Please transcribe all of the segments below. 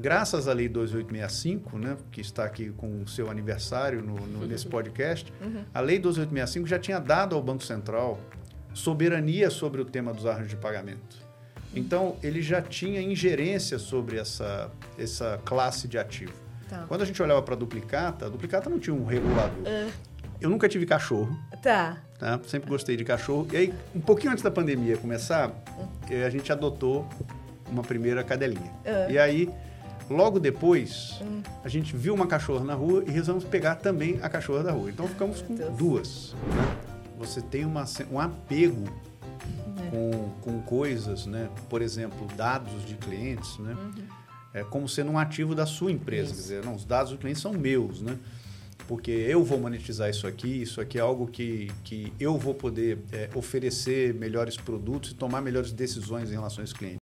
graças à Lei 2865, né, que está aqui com o seu aniversário no, no, nesse podcast, uhum. a Lei 2865 já tinha dado ao Banco Central soberania sobre o tema dos arranjos de pagamento. Então, ele já tinha ingerência sobre essa, essa classe de ativo. Tá. Quando a gente olhava para a duplicata, a duplicata não tinha um regulador. Uh. Eu nunca tive cachorro. Tá. tá. Sempre gostei de cachorro. E aí, um pouquinho antes da pandemia começar, uh. a gente adotou uma primeira cadelinha. Uh. E aí, logo depois, hum. a gente viu uma cachorra na rua e resolvemos pegar também a cachorra da rua. Então, ficamos com duas. Né? Você tem uma, um apego com, com coisas, né? Por exemplo, dados de clientes, né? Uhum. É como sendo um ativo da sua empresa. Quer dizer, não, os dados do cliente são meus, né? Porque eu vou monetizar isso aqui, isso aqui é algo que, que eu vou poder é, oferecer melhores produtos e tomar melhores decisões em relação a esse cliente.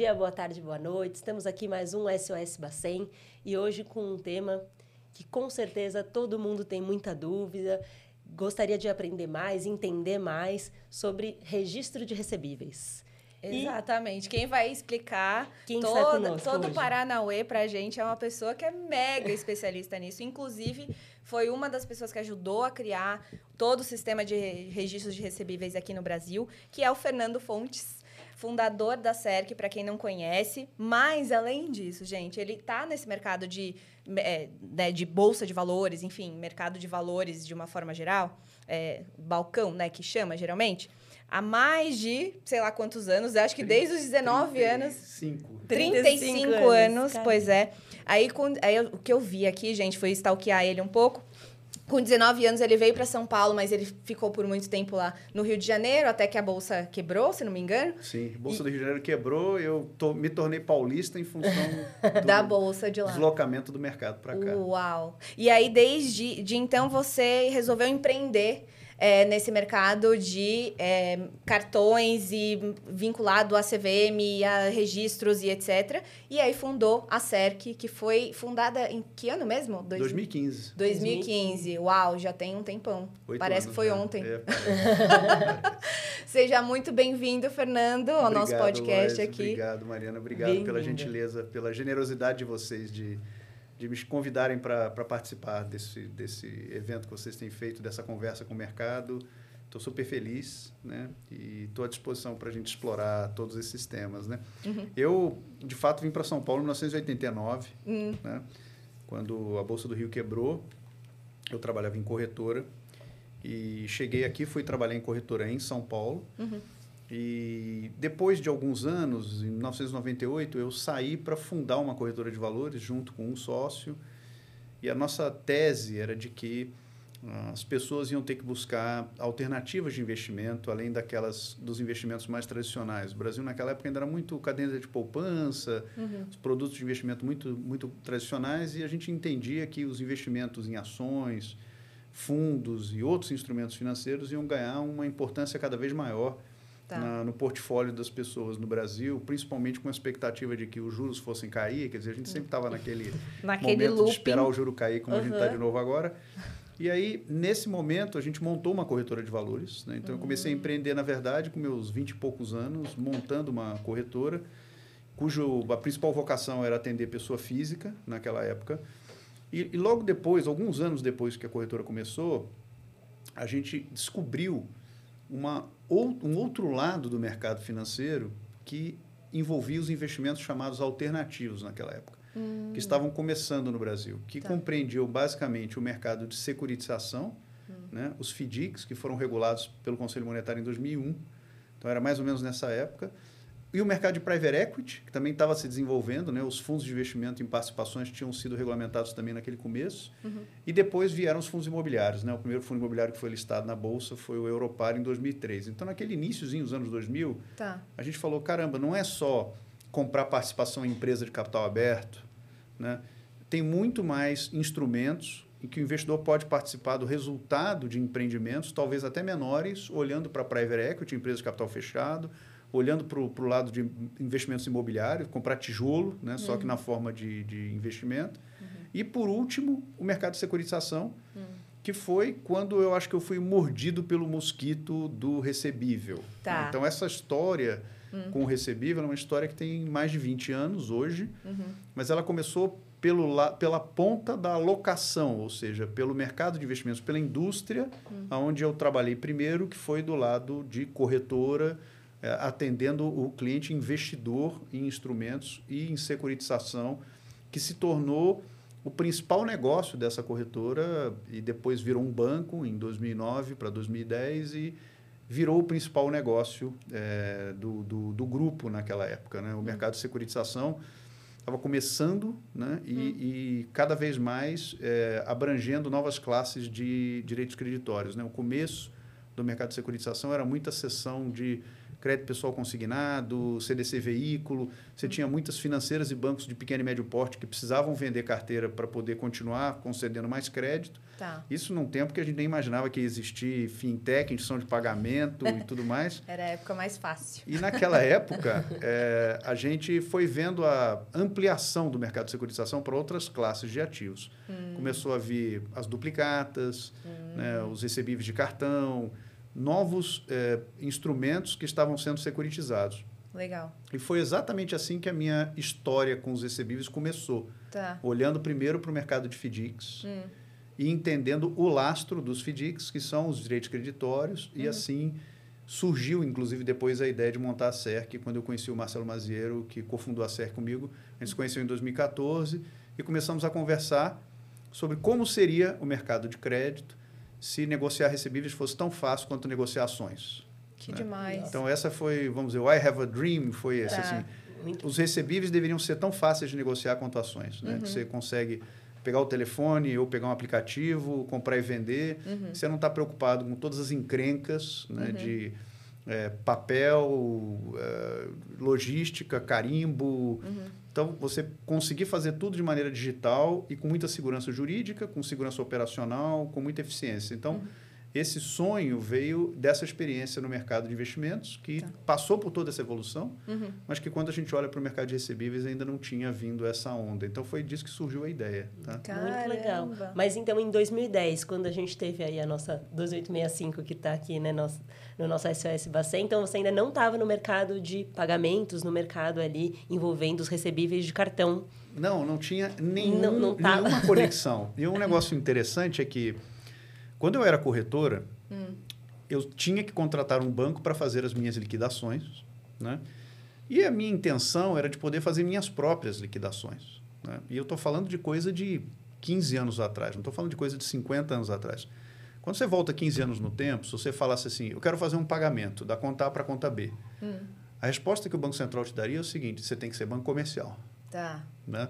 Dia, boa tarde, boa noite. Estamos aqui mais um SOS Bacen e hoje com um tema que com certeza todo mundo tem muita dúvida, gostaria de aprender mais, entender mais sobre registro de recebíveis. Exatamente. E Quem vai explicar Quem todo, todo o Paranauê para a gente é uma pessoa que é mega especialista nisso. Inclusive, foi uma das pessoas que ajudou a criar todo o sistema de registros de recebíveis aqui no Brasil, que é o Fernando Fontes fundador da CERC, para quem não conhece. Mas, além disso, gente, ele está nesse mercado de, é, né, de bolsa de valores, enfim, mercado de valores de uma forma geral, é, balcão, né, que chama geralmente, há mais de, sei lá quantos anos, acho que desde os 19 35. anos. 35. 35 anos, anos pois é. Aí, com, aí o que eu vi aqui, gente, foi stalkear ele um pouco. Com 19 anos ele veio para São Paulo, mas ele ficou por muito tempo lá no Rio de Janeiro, até que a bolsa quebrou, se não me engano. Sim, a bolsa e... do Rio de Janeiro quebrou, eu tô, me tornei paulista em função da bolsa de lá. Deslocamento do mercado para cá. Uau. E aí desde de então você resolveu empreender é, nesse mercado de é, cartões e vinculado à CVM, a registros e etc. E aí fundou a CERC, que foi fundada em que ano mesmo? Dois... 2015. 2015. Uau, já tem um tempão. Oito Parece que foi já. ontem. É, Seja muito bem-vindo, Fernando, ao obrigado, nosso podcast Lois, aqui. Obrigado, Mariana. Obrigado pela gentileza, pela generosidade de vocês de de me convidarem para participar desse, desse evento que vocês têm feito, dessa conversa com o mercado. Estou super feliz né? e estou à disposição para a gente explorar todos esses temas. Né? Uhum. Eu, de fato, vim para São Paulo em 1989, uhum. né? quando a Bolsa do Rio quebrou. Eu trabalhava em corretora e cheguei aqui, fui trabalhar em corretora em São Paulo. Uhum. E depois de alguns anos, em 1998, eu saí para fundar uma corretora de valores junto com um sócio. E a nossa tese era de que uh, as pessoas iam ter que buscar alternativas de investimento, além daquelas dos investimentos mais tradicionais. O Brasil naquela época ainda era muito cadência de poupança, uhum. os produtos de investimento muito muito tradicionais e a gente entendia que os investimentos em ações, fundos e outros instrumentos financeiros iam ganhar uma importância cada vez maior tá. na, no portfólio das pessoas no Brasil, principalmente com a expectativa de que os juros fossem cair. Quer dizer, a gente sempre estava naquele, naquele momento looping. de esperar o juro cair, como uhum. a gente está de novo agora. E aí, nesse momento, a gente montou uma corretora de valores. Né? Então, eu comecei a empreender, na verdade, com meus 20 e poucos anos, montando uma corretora, cujo a principal vocação era atender pessoa física naquela época. E, e logo depois, alguns anos depois que a corretora começou, a gente descobriu uma, um outro lado do mercado financeiro que envolvia os investimentos chamados alternativos naquela época, hum. que estavam começando no Brasil, que tá. compreendiam basicamente o mercado de securitização, hum. né, os FDICs, que foram regulados pelo Conselho Monetário em 2001, então era mais ou menos nessa época, e o mercado de private equity, que também estava se desenvolvendo, né? os fundos de investimento em participações tinham sido regulamentados também naquele começo. Uhum. E depois vieram os fundos imobiliários. Né? O primeiro fundo imobiliário que foi listado na Bolsa foi o Europar em 2003. Então, naquele iníciozinho, os anos 2000, tá. a gente falou, caramba, não é só comprar participação em empresa de capital aberto. Né? Tem muito mais instrumentos em que o investidor pode participar do resultado de empreendimentos, talvez até menores, olhando para private equity, empresas de capital fechado, olhando para o lado de investimentos imobiliários, comprar tijolo, né? só que na forma de, de investimento. E, por último, o mercado de securitização, que foi quando eu acho que eu fui mordido pelo mosquito do recebível. Tá. Então, essa história com o recebível é uma história que tem mais de 20 anos hoje, mas ela começou pelo la, pela ponta da locação, ou seja, pelo mercado de investimentos, pela indústria, onde eu trabalhei primeiro, que foi do lado de corretora, atendendo o cliente investidor em instrumentos e em securitização, que se tornou o principal negócio dessa corretora e depois virou um banco em 2009 para 2010 e virou o principal negócio eh, do, do, do grupo naquela época. Né? O mercado de securitização estava começando né? e, e cada vez mais eh, abrangendo novas classes de direitos creditórios. Né? O começo do mercado de securitização era muita sessão de crédito pessoal consignado, CDC veículo. Você tinha muitas financeiras e bancos de pequeno e médio porte que precisavam vender carteira para poder continuar concedendo mais crédito. Tá. Isso num tempo que a gente nem imaginava que ia existir fintech, instituição de pagamento e tudo mais. Era a época mais fácil. E naquela época, eh, a gente foi vendo a ampliação do mercado de securitização para outras classes de ativos. Começou a vir as duplicatas, né, os recebíveis de cartão, novos eh, instrumentos que estavam sendo securitizados. Legal. E foi exatamente assim que a minha história com os recebíveis começou. Tá. Olhando primeiro para o mercado de FDICs e entendendo o lastro dos FDICs, que são os direitos creditórios, e assim surgiu, inclusive, depois a ideia de montar a CERC, quando eu conheci o Marcelo Maziero, que cofundou a CERC comigo. A gente se conheceu em 2014 e começamos a conversar sobre como seria o mercado de crédito se negociar recebíveis fosse tão fácil quanto negociar ações. Que né? demais. Então, essa foi, vamos dizer, o I Have a Dream foi esse, Tá. assim. Muito Os recebíveis deveriam ser tão fáceis de negociar quanto ações, né? Que você consegue pegar o telefone ou pegar um aplicativo, comprar e vender. Você não está preocupado com todas as encrencas né? de eh, papel, eh, logística, carimbo. Então, você conseguir fazer tudo de maneira digital e com muita segurança jurídica, com segurança operacional, com muita eficiência. Então, esse sonho veio dessa experiência no mercado de investimentos, que passou por toda essa evolução, mas que quando a gente olha para o mercado de recebíveis ainda não tinha vindo essa onda. Então, foi disso que surgiu a ideia. Tá? Muito legal. Mas então, em 2010, quando a gente teve aí a nossa 2865, que está aqui né, nosso, no nosso SOS Bacen, então você ainda não estava no mercado de pagamentos, no mercado ali envolvendo os recebíveis de cartão. Não, não tinha nenhum, Não- não tava. nenhuma conexão. E um negócio interessante é que, quando eu era corretora, eu tinha que contratar um banco para fazer as minhas liquidações, né? E a minha intenção era de poder fazer minhas próprias liquidações. Né? E eu estou falando de coisa de 15 anos atrás, não estou falando de coisa de 50 anos atrás. Quando você volta 15 anos no tempo, se você falasse assim, eu quero fazer um pagamento da conta A para a conta B, a resposta que o Banco Central te daria é o seguinte, você tem que ser banco comercial Tá. né?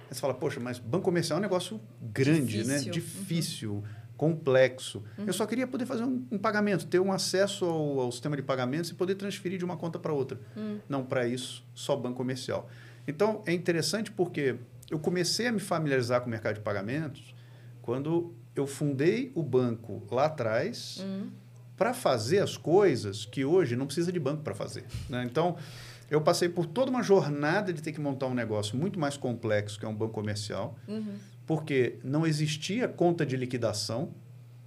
Aí você fala, poxa, mas banco comercial é um negócio grande, né? Difícil. Uhum. Complexo. Eu só queria poder fazer um, um pagamento, ter um acesso ao, ao sistema de pagamentos e poder transferir de uma conta para outra. Hum. Não, para isso, só banco comercial. Então, é interessante porque eu comecei a me familiarizar com o mercado de pagamentos quando eu fundei o banco lá atrás Hum. para fazer as coisas que hoje não precisa de banco para fazer. né? Então, eu passei por toda uma jornada de ter que montar um negócio muito mais complexo, que é um banco comercial, Uhum. Porque não existia conta de liquidação,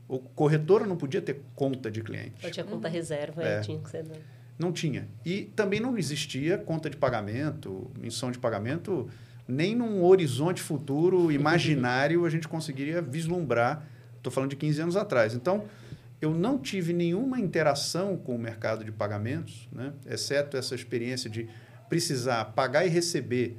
o corretora não podia ter conta de cliente. Só tinha conta reserva, É. é. tinha que ser... Não tinha. E também não existia conta de pagamento, missão de pagamento, nem num horizonte futuro imaginário a gente conseguiria vislumbrar. Estou falando de 15 anos atrás. Então, eu não tive nenhuma interação com o mercado de pagamentos, né? exceto essa experiência de precisar pagar e receber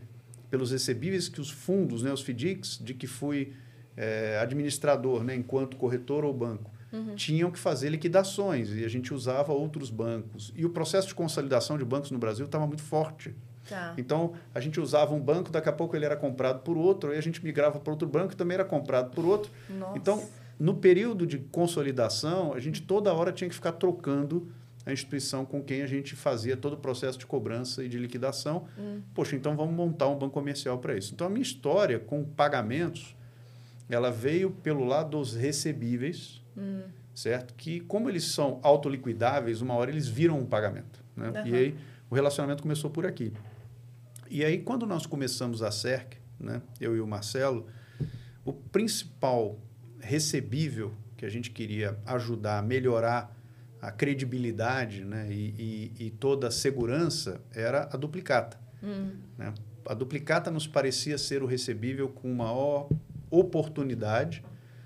pelos recebíveis que os fundos, né, os FDICs, de que fui eh, administrador, né, enquanto corretor ou banco, tinham que fazer liquidações e a gente usava outros bancos. E o processo de consolidação de bancos no Brasil estava muito forte. Tá. Então, a gente usava um banco, daqui a pouco ele era comprado por outro, aí a gente migrava para outro banco que também era comprado por outro. Nossa. Então, no período de consolidação, a gente toda hora tinha que ficar trocando a instituição com quem a gente fazia todo o processo de cobrança e de liquidação. Poxa, então vamos montar um banco comercial para isso. Então, a minha história com pagamentos, ela veio pelo lado dos recebíveis, certo? Que, como eles são autoliquidáveis, uma hora eles viram um pagamento. Né? Aham. E aí, o relacionamento começou por aqui. E aí, quando nós começamos a CERC, né, eu e o Marcelo, o principal recebível que a gente queria ajudar a melhorar a credibilidade né, e, e, e toda a segurança era a duplicata. Hum. Né? A duplicata nos parecia ser o recebível com maior oportunidade,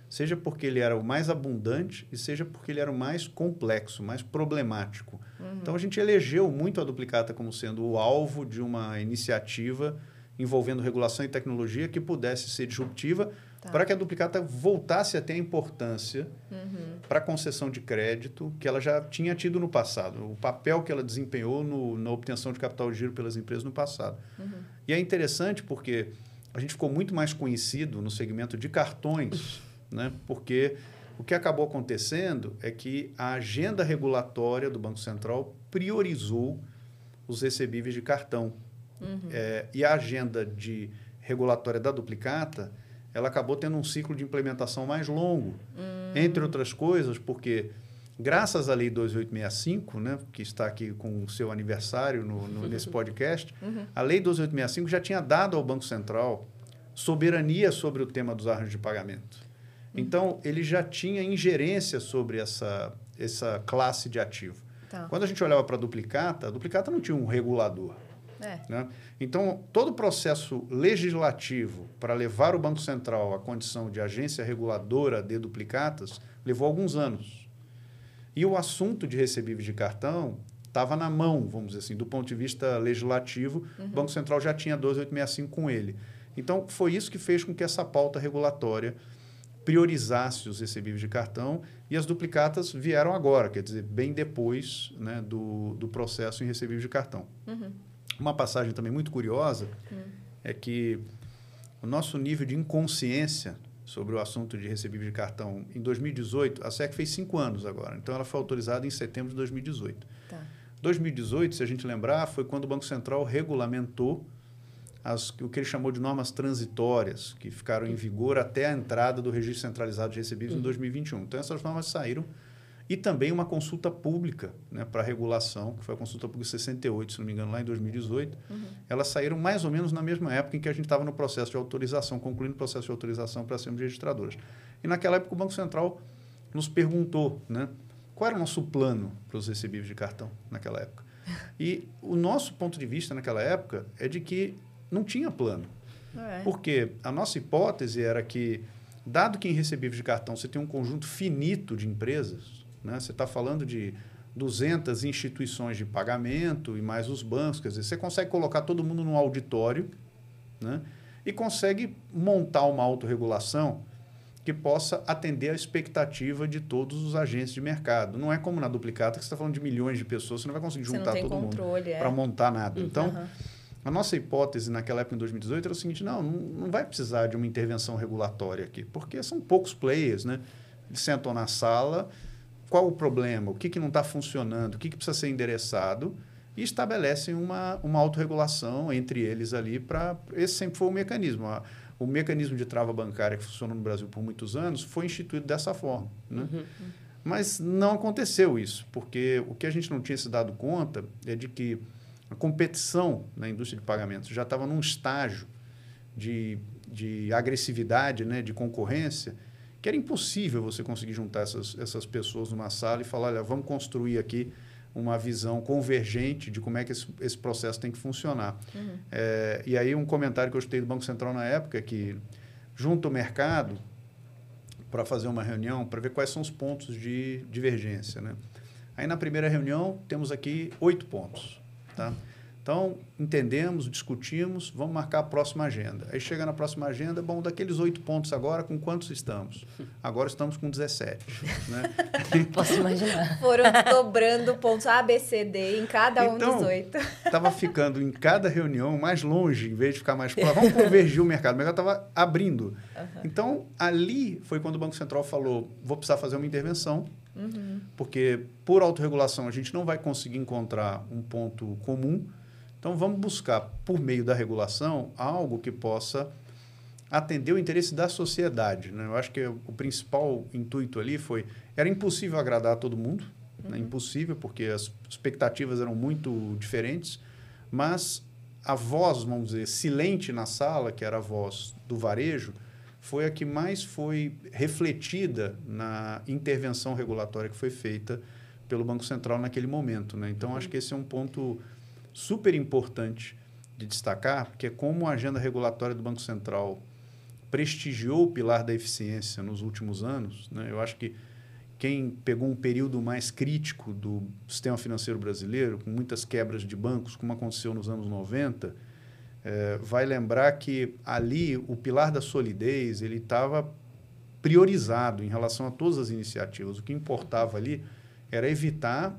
seja porque ele era o mais abundante e seja porque ele era o mais complexo, mais problemático. Uhum. Então a gente elegeu muito a duplicata como sendo o alvo de uma iniciativa envolvendo regulação e tecnologia que pudesse ser disruptiva tá. para que a duplicata voltasse a ter a importância uhum. para a concessão de crédito que ela já tinha tido no passado, o papel que ela desempenhou no, na obtenção de capital de giro pelas empresas no passado. Uhum. E é interessante porque a gente ficou muito mais conhecido no segmento de cartões, né? porque o que acabou acontecendo é que a agenda regulatória do Banco Central priorizou os recebíveis de cartão. Uhum. É, e a agenda de regulatória da duplicata, ela acabou tendo um ciclo de implementação mais longo. Uhum. Entre outras coisas, porque graças à Lei 2865, né, que está aqui com o seu aniversário no, no nesse podcast, uhum. a Lei 2865 já tinha dado ao Banco Central soberania sobre o tema dos arranjos de pagamento. Uhum. Então, ele já tinha ingerência sobre essa, essa classe de ativo. Tá. Quando a gente olhava para a duplicata, a duplicata não tinha um regulador. É. Né? Então, todo o processo legislativo para levar o Banco Central à condição de agência reguladora de duplicatas levou alguns anos. E o assunto de recebíveis de cartão estava na mão, vamos dizer assim, do ponto de vista legislativo, uhum. o Banco Central já tinha 12865 com ele. Então, foi isso que fez com que essa pauta regulatória priorizasse os recebíveis de cartão e as duplicatas vieram agora, quer dizer, bem depois né, do, do processo em recebíveis de cartão. Uhum. Uma passagem também muito curiosa uhum. é que o nosso nível de inconsciência sobre o assunto de recebíveis de cartão em 2018, a SEC fez cinco anos agora, então ela foi autorizada em setembro de 2018. Tá. 2018, se a gente lembrar, foi quando o Banco Central regulamentou as, o que ele chamou de normas transitórias, que ficaram em vigor até a entrada do Registro Centralizado de Recebíveis em 2021. Uhum. Então, essas normas saíram. E também uma consulta pública né, para regulação, que foi a consulta pública 68, se não me engano, lá em 2018. Uhum. Elas saíram mais ou menos na mesma época em que a gente estava no processo de autorização, concluindo o processo de autorização para sermos registradoras. E naquela época o Banco Central nos perguntou né, qual era o nosso plano para os recebíveis de cartão naquela época. E o nosso ponto de vista naquela época é de que não tinha plano. É. Porque a nossa hipótese era que, dado que em recebíveis de cartão você tem um conjunto finito de empresas, né? você está falando de 200 instituições de pagamento e mais os bancos, quer dizer, você consegue colocar todo mundo num auditório né? e consegue montar uma autorregulação que possa atender a expectativa de todos os agentes de mercado. Não é como na duplicata, que você está falando de milhões de pessoas, você não vai conseguir juntar todo controle, mundo é. para montar nada. Então, uhum. A nossa hipótese naquela época, em 2018, era o seguinte: não, não vai precisar de uma intervenção regulatória aqui, porque são poucos players, né? Eles sentam na sala, qual o problema, o que, que não está funcionando, o que, que precisa ser endereçado, e estabelecem uma, uma autorregulação entre eles ali para. Esse sempre foi o mecanismo. O mecanismo de trava bancária que funcionou no Brasil por muitos anos foi instituído dessa forma. Né? Uhum. Mas não aconteceu isso, porque o que a gente não tinha se dado conta é de que a competição na indústria de pagamentos já estava num estágio de, de agressividade, né, de concorrência, que era impossível você conseguir juntar essas, essas pessoas numa sala e falar, olha, vamos construir aqui uma visão convergente de como é que esse, esse processo tem que funcionar. Uhum. É, e aí um comentário que eu escutei do Banco Central na época é que junta o mercado para fazer uma reunião para ver quais são os pontos de divergência. Né? Aí na primeira reunião temos aqui oito pontos. Tá? Então, entendemos, discutimos, vamos marcar a próxima agenda. Aí chega na próxima agenda, bom, daqueles oito pontos agora, com quantos estamos? Agora estamos com 17. Né? Posso imaginar. Foram dobrando pontos A, B, C, D em cada um então, dos oito. Estava ficando em cada reunião mais longe, em vez de ficar mais próximo. Vamos convergir o mercado. O mercado estava abrindo. Uhum. Então, ali foi quando o Banco Central falou, vou precisar fazer uma intervenção Uhum. Porque, por autorregulação, a gente não vai conseguir encontrar um ponto comum. Então, vamos buscar, por meio da regulação, algo que possa atender o interesse da sociedade. Né? Eu acho que o principal intuito ali foi... Era impossível agradar a todo mundo. né? impossível, porque as expectativas eram muito diferentes, mas a voz, vamos dizer, silente na sala, que era a voz do varejo, foi a que mais foi refletida na intervenção regulatória que foi feita pelo Banco Central naquele momento. Né? Então, acho que esse é um ponto super importante de destacar, porque é como a agenda regulatória do Banco Central prestigiou o pilar da eficiência nos últimos anos. Né? Eu acho que quem pegou um período mais crítico do sistema financeiro brasileiro, com muitas quebras de bancos, como aconteceu nos anos 90, é, vai lembrar que ali o pilar da solidez ele estava priorizado em relação a todas as iniciativas. O que importava ali era evitar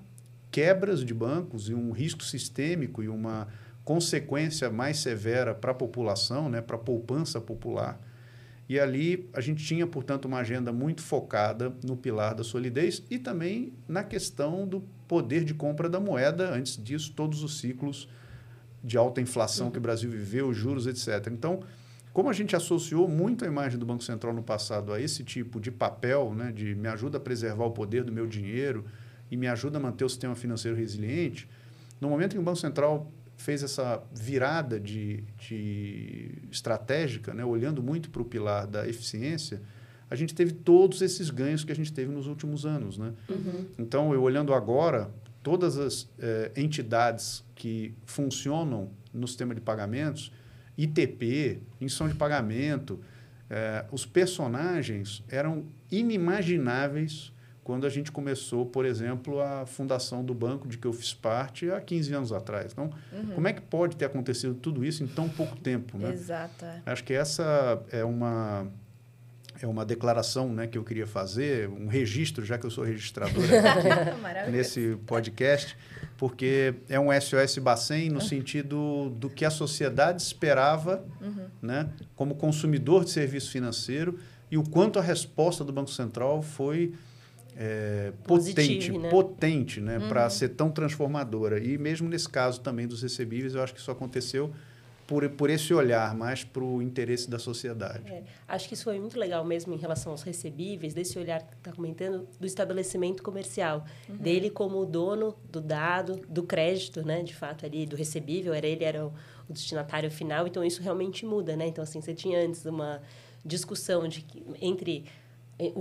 quebras de bancos e um risco sistêmico e uma consequência mais severa para a população, né, para a poupança popular. E ali a gente tinha, portanto, uma agenda muito focada no pilar da solidez e também na questão do poder de compra da moeda. Antes disso, todos os ciclos de alta inflação uhum. que o Brasil viveu, juros, etc. Então, como a gente associou muito a imagem do Banco Central no passado a esse tipo de papel, né, de me ajuda a preservar o poder do meu dinheiro e me ajuda a manter o sistema financeiro resiliente, no momento em que o Banco Central fez essa virada de, de estratégica, né, olhando muito para o pilar da eficiência, a gente teve todos esses ganhos que a gente teve nos últimos anos. Né? Uhum. Então, eu olhando agora, todas as eh, entidades que funcionam no sistema de pagamentos, ITP, instrução de pagamento, eh, os personagens eram inimagináveis quando a gente começou, por exemplo, a fundação do banco de que eu fiz parte há 15 anos atrás. Então, uhum. como é que pode ter acontecido tudo isso em tão pouco tempo? Né? Exato. É. Acho que essa é uma é uma declaração né, que eu queria fazer, um registro, já que eu sou registrador aqui nesse podcast, porque é um SOS Bacen no sentido do que a sociedade esperava uhum. né, como consumidor de serviço financeiro e o quanto a resposta do Banco Central foi é, potente, né? potente né, uhum. para ser tão transformadora. E mesmo nesse caso também dos recebíveis, eu acho que isso aconteceu por, por esse olhar mais para o interesse da sociedade. É, acho que isso foi muito legal mesmo em relação aos recebíveis, desse olhar que está comentando, do estabelecimento comercial, uhum. dele como dono do dado, do crédito, né, de fato, ali, do recebível, era ele era o, o destinatário final, então isso realmente muda, né? Então, assim, você tinha antes uma discussão de, entre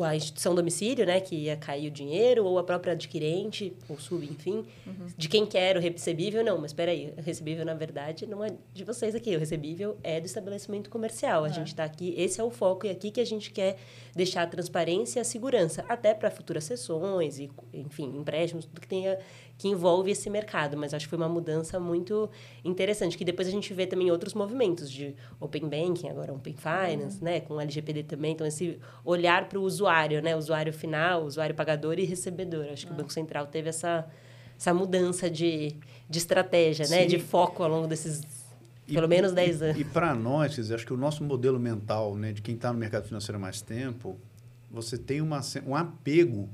a instituição domicílio, né, que ia cair o dinheiro, ou a própria adquirente, ou sub, enfim, uhum. de quem quer o recebível, não, mas espera aí, o recebível, na verdade, não é de vocês aqui, o recebível é do estabelecimento comercial, a é. gente está aqui, esse é o foco, e aqui que a gente quer deixar a transparência e a segurança, até para futuras sessões, e, enfim, empréstimos, tudo que tenha que envolve esse mercado, mas acho que foi uma mudança muito interessante, que depois a gente vê também outros movimentos de Open Banking, agora Open Finance, uhum. né, com LGPD também, então esse olhar para o usuário, né, usuário final, usuário pagador e recebedor. Acho que uhum. o Banco Central teve essa, essa mudança de, de estratégia, né, de foco ao longo desses e, pelo menos 10 anos. E, e para nós, dizer, acho que o nosso modelo mental, né, de quem está no mercado financeiro há mais tempo, você tem uma, um apego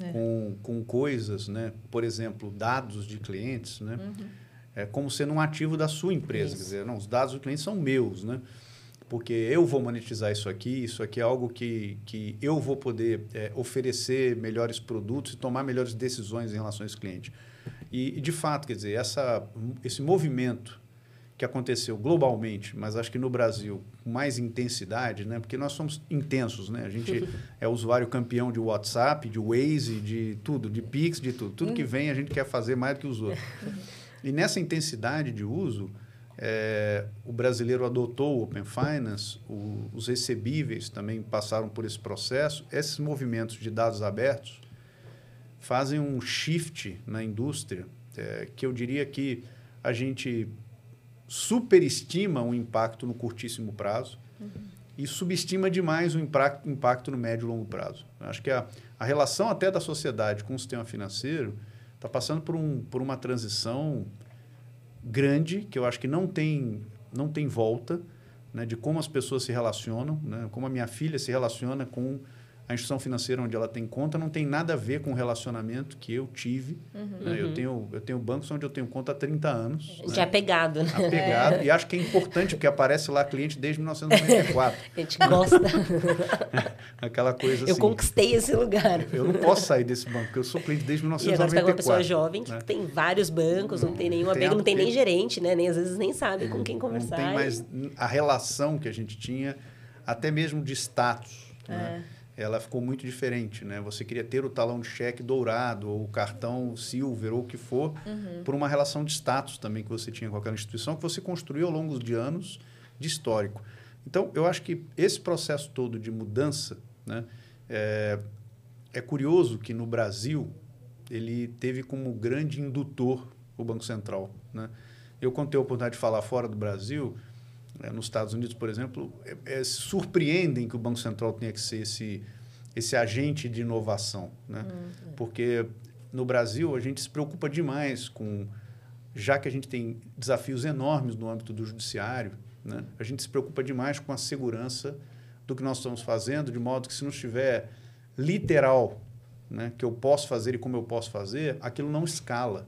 é. com, com coisas, né? por exemplo, dados de clientes, né? Uhum. é como sendo um ativo da sua empresa. Isso. Quer dizer, não, os dados do cliente são meus, né? Porque eu vou monetizar isso aqui, isso aqui é algo que, que eu vou poder é, oferecer melhores produtos e tomar melhores decisões em relação a esse cliente. E, e de fato, quer dizer, essa, esse movimento que aconteceu globalmente, mas acho que no Brasil com mais intensidade, né? Porque nós somos intensos, né? A gente é usuário campeão de WhatsApp, de Waze, de tudo, de Pix, de tudo. Tudo que uhum. vem a gente quer fazer mais do que os outros. E nessa intensidade de uso, é, o brasileiro adotou o Open Finance, o, os recebíveis também passaram por esse processo. Esses movimentos de dados abertos fazem um shift na indústria é, que eu diria que a gente superestima o impacto no curtíssimo prazo uhum. e subestima demais o impacto, impacto no médio e longo prazo. acho que a, a relação até da sociedade com o sistema financeiro está passando por, um, por uma transição grande, que eu acho que não tem, não tem volta, né, de como as pessoas se relacionam, né, como a minha filha se relaciona com a instituição financeira onde ela tem conta não tem nada a ver com o relacionamento que eu tive. Uhum. Né? Eu, tenho, eu tenho bancos onde eu tenho conta há 30 anos. Gente né? é apegado, né? Apegado. É. E acho que é importante, porque aparece lá cliente desde 1994. a gente gosta. Aquela coisa assim. Eu conquistei esse lugar. Eu não posso sair desse banco, porque eu sou cliente desde 1994. E agora você pega uma pessoa jovem que né? tem vários bancos, não, não tem nenhum apego, não tem nem gerente, né? Nem, às vezes nem sabe com quem conversar. Não tem mais a relação que a gente tinha, até mesmo de status. É. Né? Ela ficou muito diferente, né? Você queria ter o talão de cheque dourado ou o cartão silver ou o que for, uhum. por uma relação de status também que você tinha com aquela instituição que você construiu ao longo de anos de histórico. Então, eu acho que esse processo todo de mudança, né? É, é curioso que no Brasil ele teve como grande indutor o Banco Central, né? Eu, quando tenho a oportunidade de falar fora do Brasil, nos Estados Unidos, por exemplo, é, é, surpreendem que o Banco Central tenha que ser esse, esse agente de inovação. Né? Uhum. Porque no Brasil a gente se preocupa demais com. Já que a gente tem desafios enormes no âmbito do judiciário, né? a gente se preocupa demais com a segurança do que nós estamos fazendo, de modo que se não estiver literal, né, que eu posso fazer e como eu posso fazer, aquilo não escala.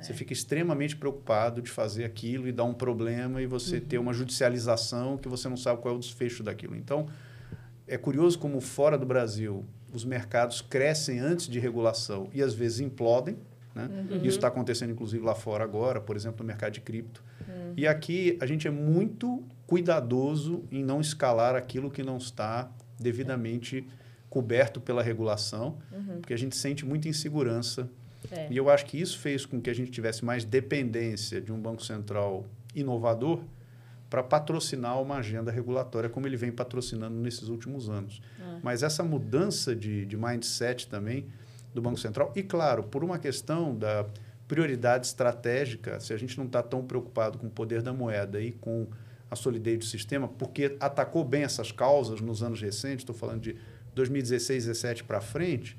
Você fica extremamente preocupado de fazer aquilo e dar um problema e você uhum. ter uma judicialização que você não sabe qual é o desfecho daquilo. Então, é curioso como fora do Brasil os mercados crescem antes de regulação e às vezes implodem. Né? Uhum. Isso está acontecendo, inclusive, lá fora agora, por exemplo, no mercado de cripto. Uhum. E aqui a gente é muito cuidadoso em não escalar aquilo que não está devidamente coberto pela regulação, uhum. porque a gente sente muita insegurança é. E eu acho que isso fez com que a gente tivesse mais dependência de um Banco Central inovador para patrocinar uma agenda regulatória, como ele vem patrocinando nesses últimos anos. É. Mas essa mudança de, de mindset também do Banco Central, e claro, por uma questão da prioridade estratégica, se a gente não está tão preocupado com o poder da moeda e com a solidez do sistema, porque atacou bem essas causas nos anos recentes, estou falando de 2016, 2017 para frente,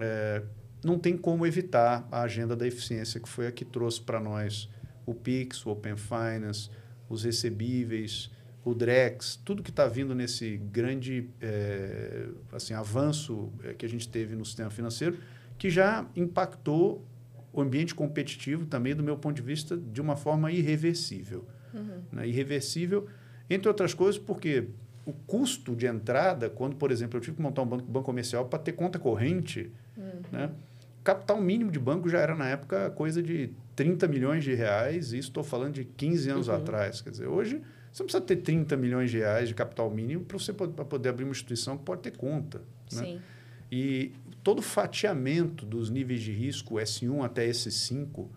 é, não tem como evitar a agenda da eficiência, que foi a que trouxe para nós o Pix, o Open Finance, os recebíveis, o Drex, tudo que está vindo nesse grande é, assim, avanço é, que a gente teve no sistema financeiro, que já impactou o ambiente competitivo também, do meu ponto de vista, de uma forma irreversível. Uhum. Né? Irreversível, entre outras coisas, porque o custo de entrada, quando, por exemplo, eu tive que montar um banco, banco comercial para ter conta corrente, uhum. né? Capital mínimo de banco já era, na época, coisa de 30 milhões de reais, e isso estou falando de 15 anos uhum. atrás. Quer dizer, hoje você não precisa ter 30 milhões de reais de capital mínimo para você poder, poder abrir uma instituição que pode ter conta. Né? Sim. E todo o fatiamento dos níveis de risco, S1 até S5,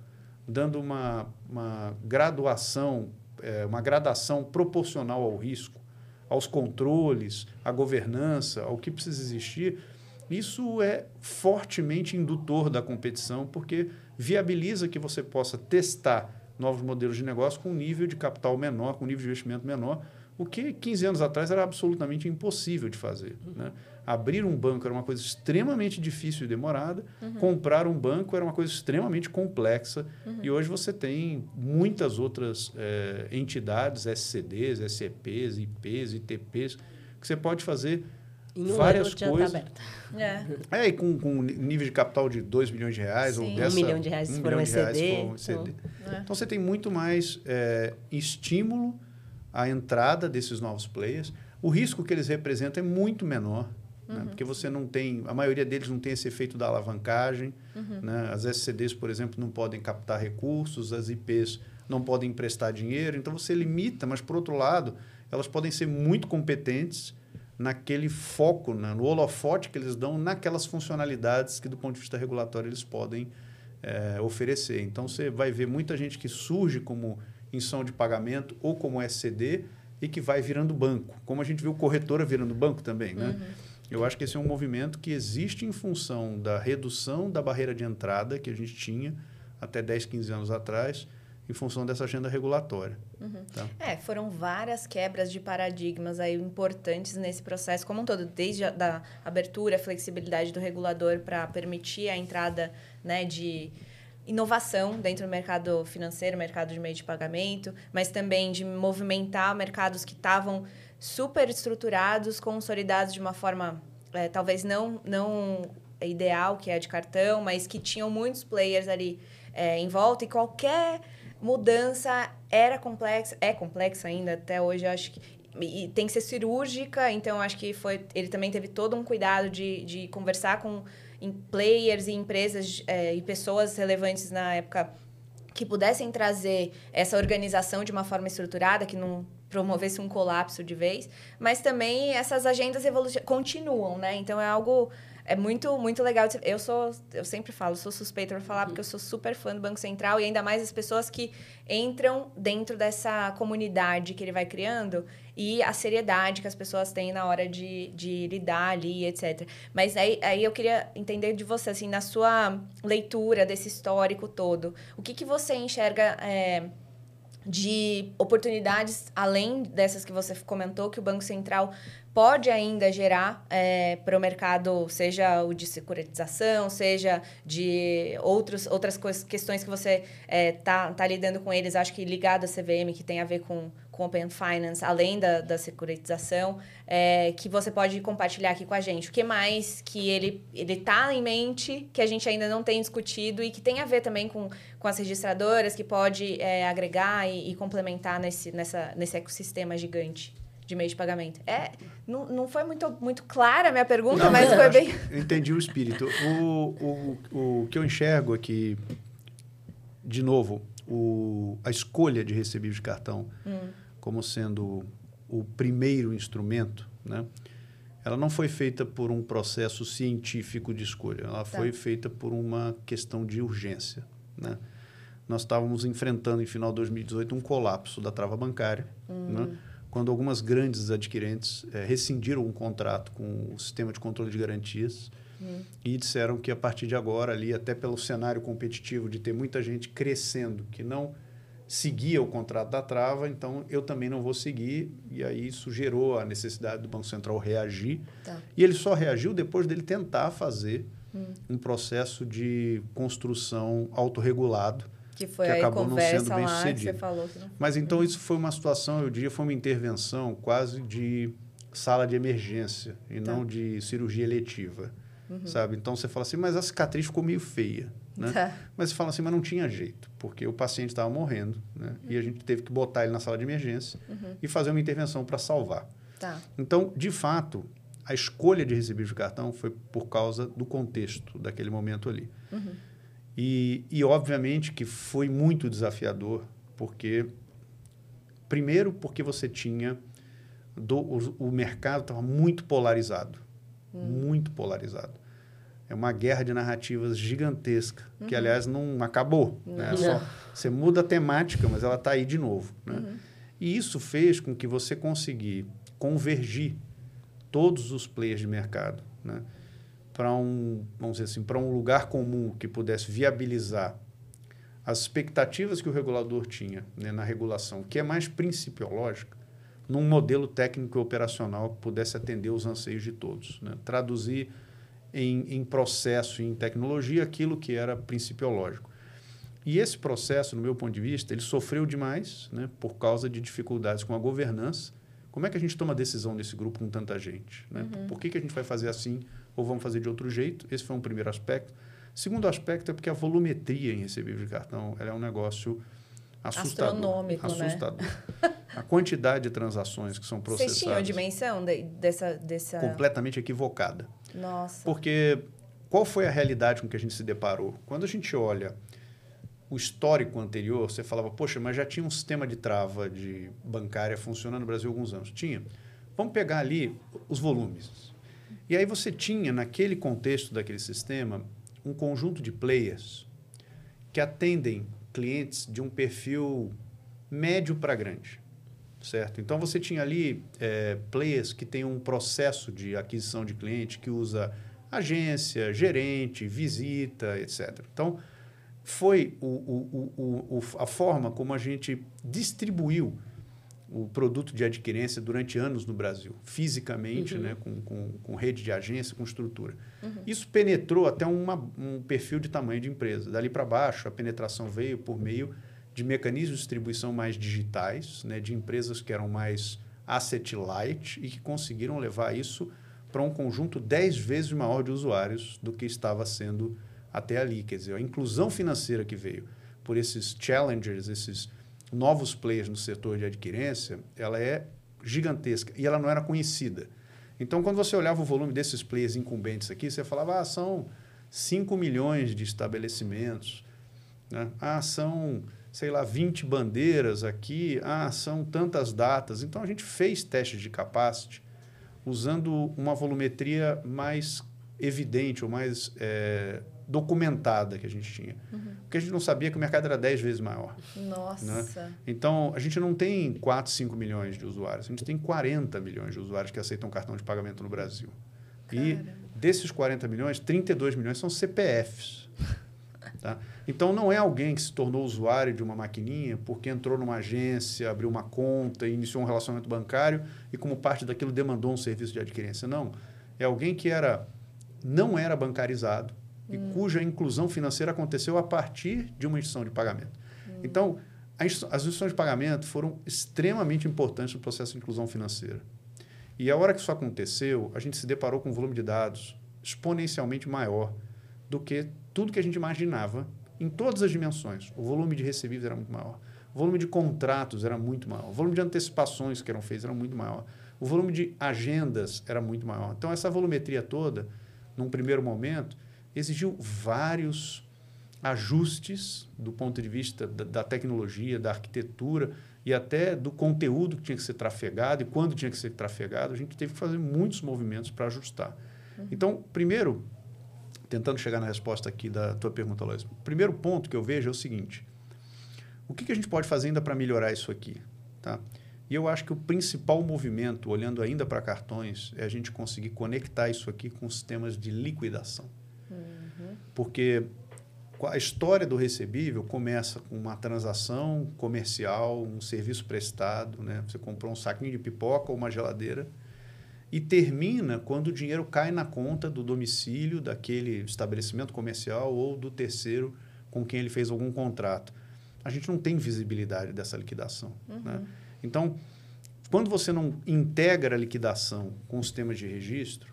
dando uma, uma graduação, é, uma gradação proporcional ao risco, aos controles, à governança, ao que precisa existir, isso é fortemente indutor da competição, porque viabiliza que você possa testar novos modelos de negócio com um nível de capital menor, com um nível de investimento menor, o que 15 anos atrás era absolutamente impossível de fazer. Uhum. Né? Abrir um banco era uma coisa extremamente difícil e demorada, uhum. comprar um banco era uma coisa extremamente complexa, uhum. e hoje você tem muitas outras é, entidades, SCDs, SEPs, IPs, ITPs, que você pode fazer em um várias ano coisas. Tá é. é, e com, com nível de capital de 2 milhões de reais. Sim. Ou dessa, um milhão de reais um se for um ECD. Um ECD. Então, é. então, você tem muito mais é, estímulo à entrada desses novos players. O risco que eles representam é muito menor. Né? Uhum. Né? Porque você não tem... A maioria deles não tem esse efeito da alavancagem. Uhum. Né? As SCDs, por exemplo, não podem captar recursos. As IPs não podem emprestar dinheiro. Então, você limita. Mas, por outro lado, elas podem ser muito competentes naquele foco, né, no holofote que eles dão naquelas funcionalidades que, do ponto de vista regulatório, eles podem é, oferecer. Então, você vai ver muita gente que surge como inção de pagamento ou como SCD e que vai virando banco, como a gente viu corretora virando banco também. Né? Uhum. Eu acho que esse é um movimento que existe em função da redução da barreira de entrada que a gente tinha até 10, 15 anos atrás, em função dessa agenda regulatória. Uhum. Tá? É, foram várias quebras de paradigmas aí importantes nesse processo como um todo, desde a da abertura, a flexibilidade do regulador para permitir a entrada né, de inovação dentro do mercado financeiro, mercado de meio de pagamento, mas também de movimentar mercados que estavam super estruturados, consolidados de uma forma é, talvez não, não ideal, que é a de cartão, mas que tinham muitos players ali é, em volta e qualquer mudança era complexa, é complexa ainda até hoje, acho que e tem que ser cirúrgica, então acho que foi ele também teve todo um cuidado de, de conversar com players e empresas é, e pessoas relevantes na época que pudessem trazer essa organização de uma forma estruturada, que não promovesse um colapso de vez, mas também essas agendas continuam, né? Então é algo é muito, muito legal. Eu sou, eu sempre falo, sou suspeita para falar, porque eu sou super fã do Banco Central e ainda mais as pessoas que entram dentro dessa comunidade que ele vai criando e a seriedade que as pessoas têm na hora de, de lidar ali, etc. Mas aí, aí eu queria entender de você, assim, na sua leitura desse histórico todo, o que, que você enxerga. É, de oportunidades além dessas que você comentou que o Banco Central pode ainda gerar é, para o mercado, seja o de securitização, seja de outros, outras questões que você está é, tá, tá lidando com eles, acho que ligado à CVM, que tem a ver com, com Open Finance, além da, da securitização, é, que você pode compartilhar aqui com a gente. O que mais que ele está em mente, que a gente ainda não tem discutido e que tem a ver também com, com as registradoras, que pode é, agregar e, e complementar nesse, nessa, nesse ecossistema gigante? De meio de pagamento. É, não, não foi muito, muito clara a minha pergunta, não, mas foi bem. Eu entendi o espírito. O, o, o que eu enxergo aqui, de novo, o, a escolha de recebível de cartão hum. como sendo o primeiro instrumento, né? ela não foi feita por um processo científico de escolha, ela tá. foi feita por uma questão de urgência. Né? Nós estávamos enfrentando, em final de 2018, um colapso da trava bancária. Hum. Né? Quando algumas grandes adquirentes é, rescindiram um contrato com o sistema de controle de garantias uhum. e disseram que a partir de agora, ali, até pelo cenário competitivo de ter muita gente crescendo que não seguia o contrato da trava, então eu também não vou seguir. E aí isso gerou a necessidade do Banco Central reagir. Tá. E ele só reagiu depois dele tentar fazer hum. um processo de construção autorregulado que foi que a acabou não sendo bem sucedido. Mas então isso foi uma situação, eu diria, foi uma intervenção quase de sala de emergência e tá. não de cirurgia eletiva. Uhum. Sabe? Então você fala assim, mas a cicatriz ficou meio feia. Né? Tá. Mas você fala assim, mas não tinha jeito, porque o paciente estava morrendo né? Uhum. e a gente teve que botar ele na sala de emergência uhum. e fazer uma intervenção para salvar. Tá. Então, de fato, a escolha de receber de cartão foi por causa do contexto daquele momento ali. Uhum. E, e, obviamente, que foi muito desafiador, porque, primeiro, porque você tinha. Do, o, o mercado estava muito polarizado hum. muito polarizado. É uma guerra de narrativas gigantesca, uhum. que, aliás, não acabou. Né? Só, você muda a temática, mas ela está aí de novo. Né? Uhum. E isso fez com que você conseguir convergir todos os players de mercado. Né? Para um, vamos dizer assim, para um lugar comum que pudesse viabilizar as expectativas que o regulador tinha né, na regulação, que é mais principiológica, num modelo técnico e operacional que pudesse atender os anseios de todos. Né? Traduzir em, em processo e em tecnologia aquilo que era principiológico. E esse processo, no meu ponto de vista, ele sofreu demais né, por causa de dificuldades com a governança. Como é que a gente toma decisão nesse grupo com tanta gente? Né? Uhum. Por que, que a gente vai fazer assim ou vamos fazer de outro jeito. Esse foi um primeiro aspecto. Segundo aspecto é porque a volumetria em recebível de cartão ela é um negócio assustador. Astronômico, né? assustador. Né? a quantidade de transações que são processadas... Vocês tinham a dimensão de, dessa, dessa... Completamente equivocada. Nossa. Porque qual foi a realidade com que a gente se deparou? Quando a gente olha o histórico anterior, você falava, poxa, mas já tinha um sistema de trava de bancária funcionando no Brasil há alguns anos. Tinha. Vamos pegar ali os volumes. E aí você tinha, naquele contexto daquele sistema, um conjunto de players que atendem clientes de um perfil médio para grande, certo? Então, você tinha ali é, players que têm um processo de aquisição de cliente que usa agência, gerente, visita, etc. Então, foi o, o, o, a forma como a gente distribuiu o produto de adquirência durante anos no Brasil, fisicamente, uhum. né, com, com, com, rede de agência, com estrutura. Uhum. Isso penetrou até uma, um perfil de tamanho de empresa. Dali para baixo, a penetração veio por meio de mecanismos de distribuição mais digitais, né, de empresas que eram mais asset light e que conseguiram levar isso para um conjunto 10 vezes maior de usuários do que estava sendo até ali. Quer dizer, a inclusão financeira que veio por esses challengers, esses novos players no setor de adquirência, ela é gigantesca e ela não era conhecida. Então, quando você olhava o volume desses players incumbentes aqui, você falava, ah, são 5 milhões de estabelecimentos, né? ah, são, sei lá, 20 bandeiras aqui, ah, são tantas datas. Então, a gente fez testes de capacity usando uma volumetria mais evidente ou mais é, documentada que a gente tinha. Uhum. Porque a gente não sabia que o mercado era 10 vezes maior. Nossa! Né? Então, a gente não tem 4, 5 milhões de usuários, a gente tem 40 milhões de usuários que aceitam cartão de pagamento no Brasil. E desses 40 milhões, 32 milhões são CPFs. Tá? Então, não é alguém que se tornou usuário de uma maquininha porque entrou numa agência, abriu uma conta, iniciou um relacionamento bancário e, como parte daquilo, demandou um serviço de adquirência. Não. É alguém que era, não era bancarizado hum. e cuja inclusão financeira aconteceu a partir de uma instituição de pagamento. Hum. Então, as instituições de pagamento foram extremamente importantes no processo de inclusão financeira. E a hora que isso aconteceu, a gente se deparou com um volume de dados exponencialmente maior do que tudo que a gente imaginava em todas as dimensões. O volume de recebíveis era muito maior. O volume de contratos era muito maior. O volume de antecipações que eram feitas era muito maior. O volume de agendas era muito maior. Então, essa volumetria toda, num primeiro momento, exigiu vários ajustes do ponto de vista da, da, tecnologia, da arquitetura e até do conteúdo que tinha que ser trafegado e quando tinha que ser trafegado. A gente teve que fazer muitos movimentos para ajustar. Uhum. Então, primeiro, tentando chegar na resposta aqui da tua pergunta, Lois. O primeiro ponto que eu vejo é o seguinte: o que, que a gente pode fazer ainda para melhorar isso aqui? Tá? E eu acho que o principal movimento, olhando ainda para cartões, é a gente conseguir conectar isso aqui com sistemas de liquidação. Porque a história do recebível começa com uma transação comercial, um serviço prestado, né? Você comprou um saquinho de pipoca ou uma geladeira e termina quando o dinheiro cai na conta do domicílio daquele estabelecimento comercial ou do terceiro com quem ele fez algum contrato. A gente não tem visibilidade dessa liquidação. Uhum. Né? Então, quando você não integra a liquidação com o sistema de registro,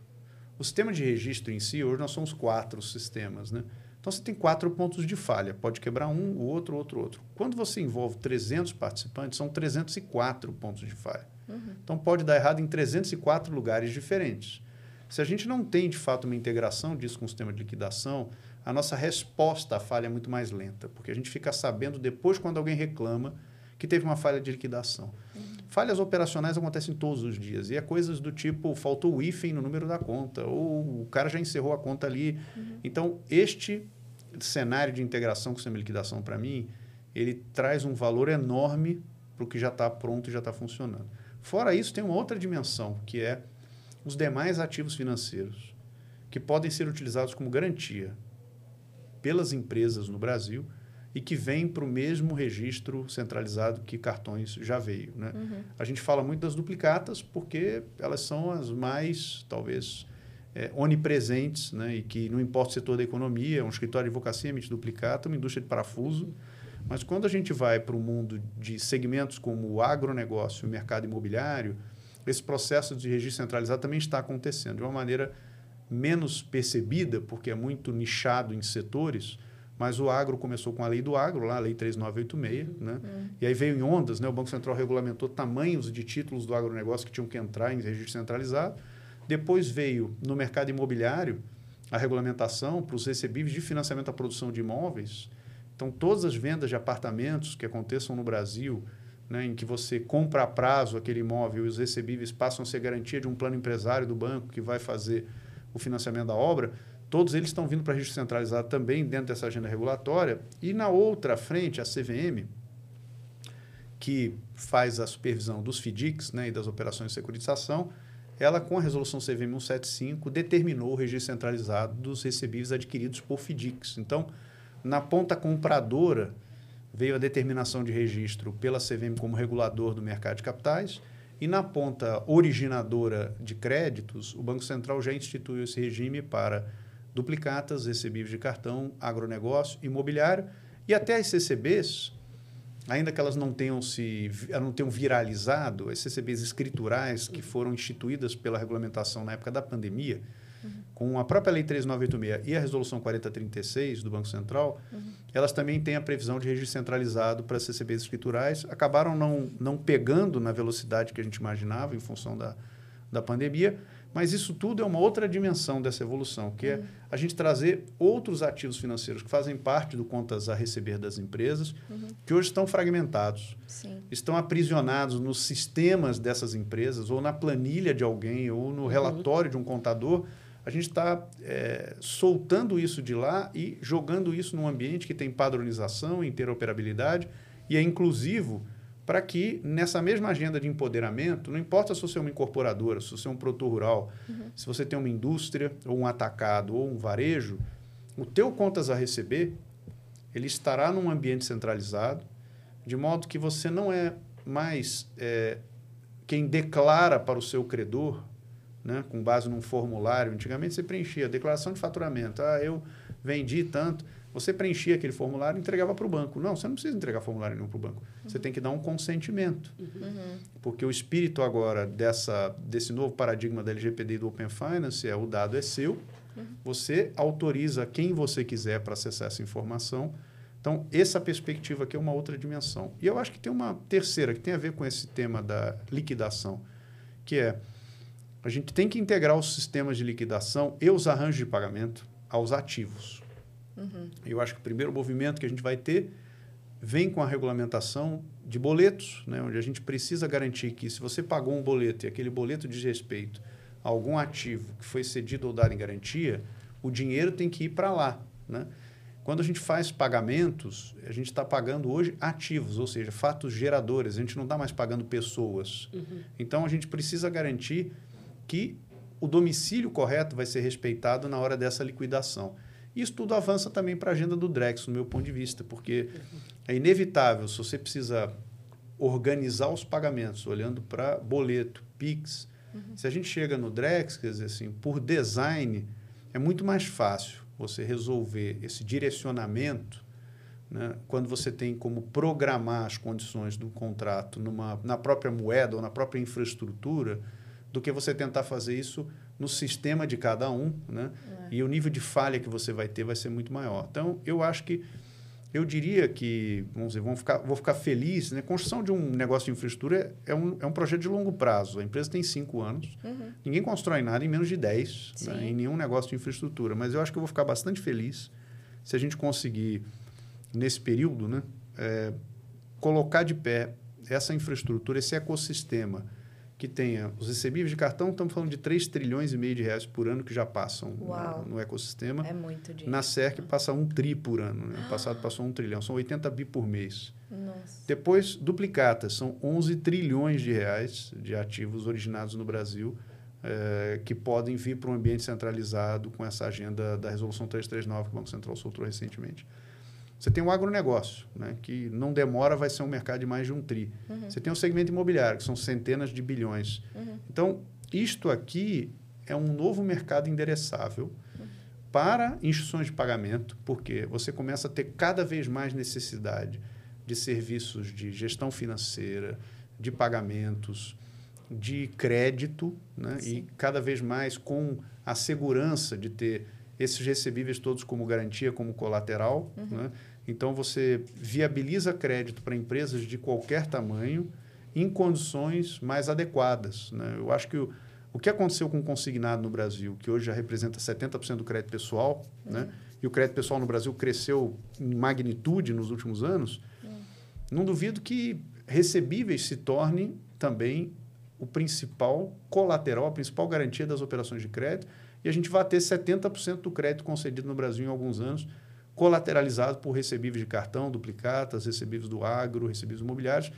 o sistema de registro em si, hoje nós somos quatro sistemas, né? Então, você tem quatro pontos de falha. Pode quebrar um, o outro, outro, outro. Quando você envolve 300 participantes, são 304 pontos de falha. Uhum. Então, pode dar errado em 304 lugares diferentes. Se a gente não tem, de fato, uma integração disso com o sistema de liquidação, a nossa resposta à falha é muito mais lenta, porque a gente fica sabendo depois, quando alguém reclama, que teve uma falha de liquidação. Uhum. Falhas operacionais acontecem todos os dias, e é coisas do tipo, faltou o hífen no número da conta, ou o cara já encerrou a conta ali. Uhum. Então, este cenário de integração com o sistema de liquidação, para mim, ele traz um valor enorme para o que já está pronto e já está funcionando. Fora isso, tem uma outra dimensão, que é os demais ativos financeiros, que podem ser utilizados como garantia pelas empresas no Brasil e que vêm para o mesmo registro centralizado que cartões já veio. Né? Uhum. A gente fala muito das duplicatas porque elas são as mais, talvez, é, onipresentes né? e que não importa o setor da economia, um escritório de advocacia emite duplicata, uma indústria de parafuso. Mas quando a gente vai para o mundo de segmentos como o agronegócio e o mercado imobiliário, esse processo de registro centralizado também está acontecendo de uma maneira menos percebida, porque é muito nichado em setores, mas o agro começou com a lei do agro, lá a lei 3986, né? Uhum. E aí veio em ondas, né? O Banco Central regulamentou tamanhos de títulos do agronegócio que tinham que entrar em registro centralizado. Depois veio no mercado imobiliário a regulamentação para os recebíveis de financiamento à produção de imóveis, então, todas as vendas de apartamentos que aconteçam no Brasil, né, em que você compra a prazo aquele imóvel e os recebíveis passam a ser garantia de um plano empresário do banco que vai fazer o financiamento da obra, todos eles estão vindo para registro centralizado também dentro dessa agenda regulatória. E na outra frente, a CVM, que faz a supervisão dos FDICs né, e das operações de securitização, ela, com a resolução CVM 175, determinou o registro centralizado dos recebíveis adquiridos por FDICs. Então, na ponta compradora, veio a determinação de registro pela CVM como regulador do mercado de capitais. E na ponta originadora de créditos, o Banco Central já instituiu esse regime para duplicatas, recebíveis de cartão, agronegócio, imobiliário e até as CCBs. ainda que elas não tenham se não tenham viralizado, as CCBs escriturais que foram instituídas pela regulamentação na época da pandemia, uhum. com a própria Lei 3986 e a Resolução 4036 do Banco Central, uhum. elas também têm a previsão de registro centralizado para CCBs escriturais. Acabaram não, não pegando na velocidade que a gente imaginava em função da, da pandemia, mas isso tudo é uma outra dimensão dessa evolução, que é uhum. a gente trazer outros ativos financeiros que fazem parte do contas a receber das empresas, uhum. que hoje estão fragmentados, Sim. estão aprisionados nos sistemas dessas empresas, ou na planilha de alguém, ou no uhum. relatório de um contador. A gente está é, soltando isso de lá e jogando isso num ambiente que tem padronização, interoperabilidade e é inclusivo para que nessa mesma agenda de empoderamento, não importa se você é uma incorporadora, se você é um produtor rural, uhum. se você tem uma indústria, ou um atacado, ou um varejo, o teu contas a receber, ele estará num ambiente centralizado, de modo que você não é mais é, quem declara para o seu credor, né, com base num formulário. Antigamente você preenchia declaração de faturamento. Ah, eu vendi tanto. Você preenchia aquele formulário e entregava para o banco. Não, você não precisa entregar formulário nenhum para o banco. Uhum. Você tem que dar um consentimento. Uhum. Porque o espírito agora dessa, desse novo paradigma da LGPD e do Open Finance é o dado é seu, uhum. você autoriza quem você quiser para acessar essa informação. Então, essa perspectiva aqui é uma outra dimensão. E eu acho que tem uma terceira, que tem a ver com esse tema da liquidação, que é a gente tem que integrar os sistemas de liquidação e os arranjos de pagamento aos ativos. Uhum. Eu acho que o primeiro movimento que a gente vai ter vem com a regulamentação de boletos, né, onde a gente precisa garantir que se você pagou um boleto e aquele boleto diz respeito a algum ativo que foi cedido ou dado em garantia, o dinheiro tem que ir para lá. Né? Quando a gente faz pagamentos, a gente está pagando hoje ativos, ou seja, fatos geradores. A gente não está mais pagando pessoas. Uhum. Então, a gente precisa garantir que o domicílio correto vai ser respeitado na hora dessa liquidação. Isso tudo avança também para a agenda do Drex, no meu ponto de vista, porque é inevitável, se você precisa organizar os pagamentos, olhando para boleto, PIX, uhum. se a gente chega no Drex, quer dizer assim, por design, é muito mais fácil você resolver esse direcionamento né, quando você tem como programar as condições do contrato numa, na própria moeda ou na própria infraestrutura, do que você tentar fazer isso no sistema de cada um, né? É. E o nível de falha que você vai ter vai ser muito maior. Então, eu acho que eu diria que, vamos dizer, vamos ficar, vou ficar feliz, né? Construção de um negócio de infraestrutura é um, é um projeto de longo prazo. A empresa tem cinco anos. Uhum. Ninguém constrói nada em menos de dez, né? em nenhum negócio de infraestrutura. Mas eu acho que eu vou ficar bastante feliz se a gente conseguir, nesse período, né? É, colocar de pé essa infraestrutura, esse ecossistema que tenha os recebíveis de cartão, estamos falando de 3 trilhões e meio de reais por ano que já passam no, no, ecossistema. É muito dinheiro. Na SERC passa um tri por ano. Né? Passado passou um trilhão. São 80 bi por mês. Nossa. Depois, duplicatas. São 11 trilhões de reais de ativos originados no Brasil é, que podem vir para um ambiente centralizado com essa agenda da Resolução 339 que o Banco Central soltou recentemente. Você tem o agronegócio, né, que não demora, vai ser um mercado de mais de um tri. Uhum. Você tem o segmento imobiliário, que são centenas de bilhões. Uhum. Então, isto aqui é um novo mercado endereçável uhum. para instituições de pagamento, porque você começa a ter cada vez mais necessidade de serviços de gestão financeira, de pagamentos, de crédito, né, e cada vez mais com a segurança de ter esses recebíveis todos como garantia, como colateral. Uhum. Né? Então, você viabiliza crédito para empresas de qualquer tamanho em condições mais adequadas. Né? Eu acho que o, o que aconteceu com o consignado no Brasil, que hoje já representa 70% do crédito pessoal, uhum. né? e o crédito pessoal no Brasil cresceu em magnitude nos últimos anos, uhum. não duvido que recebíveis se tornem também o principal colateral, a principal garantia das operações de crédito, e a gente vai ter 70% do crédito concedido no Brasil em alguns anos colateralizado por recebíveis de cartão, duplicatas, recebíveis do agro, recebíveis imobiliários,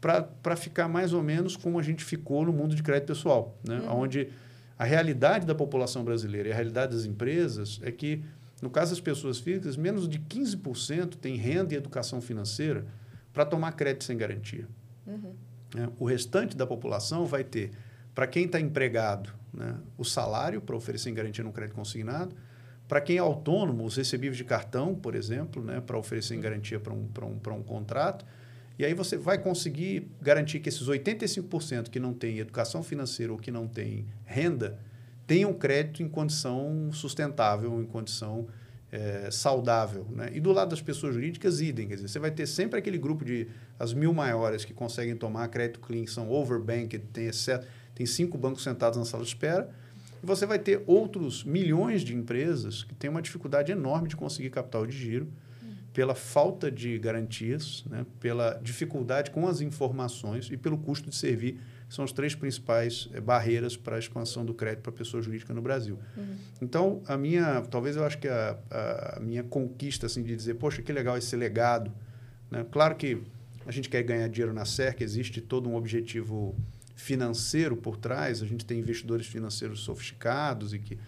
para ficar mais ou menos como a gente ficou no mundo de crédito pessoal, né? Uhum. onde a realidade da população brasileira e a realidade das empresas é que, no caso das pessoas físicas, menos de 15% tem renda e educação financeira para tomar crédito sem garantia. Uhum. É, o restante da população vai ter, para quem está empregado, né, o salário para oferecer em garantia num crédito consignado, para quem é autônomo, os recebíveis de cartão, por exemplo, né, para oferecer em garantia para um, um, um contrato. E aí você vai conseguir garantir que esses 85% que não têm educação financeira ou que não têm renda tenham crédito em condição sustentável, em condição é, saudável. Né? E do lado das pessoas jurídicas, idem. Quer dizer, você vai ter sempre aquele grupo de as mil maiores que conseguem tomar crédito clean, são overbanked, tem, exceto, tem cinco bancos sentados na sala de espera. E você vai ter outros milhões de empresas que têm uma dificuldade enorme de conseguir capital de giro pela falta de garantias, né, pela dificuldade com as informações e pelo custo de servir, são as três principais é, barreiras para a expansão do crédito para pessoa jurídica no Brasil. Uhum. Então, a minha, talvez eu acho que a, a, minha conquista assim, de dizer, poxa, que legal esse legado. Né? Claro que a gente quer ganhar dinheiro na SERC, existe todo um objetivo financeiro por trás, a gente tem investidores financeiros sofisticados e que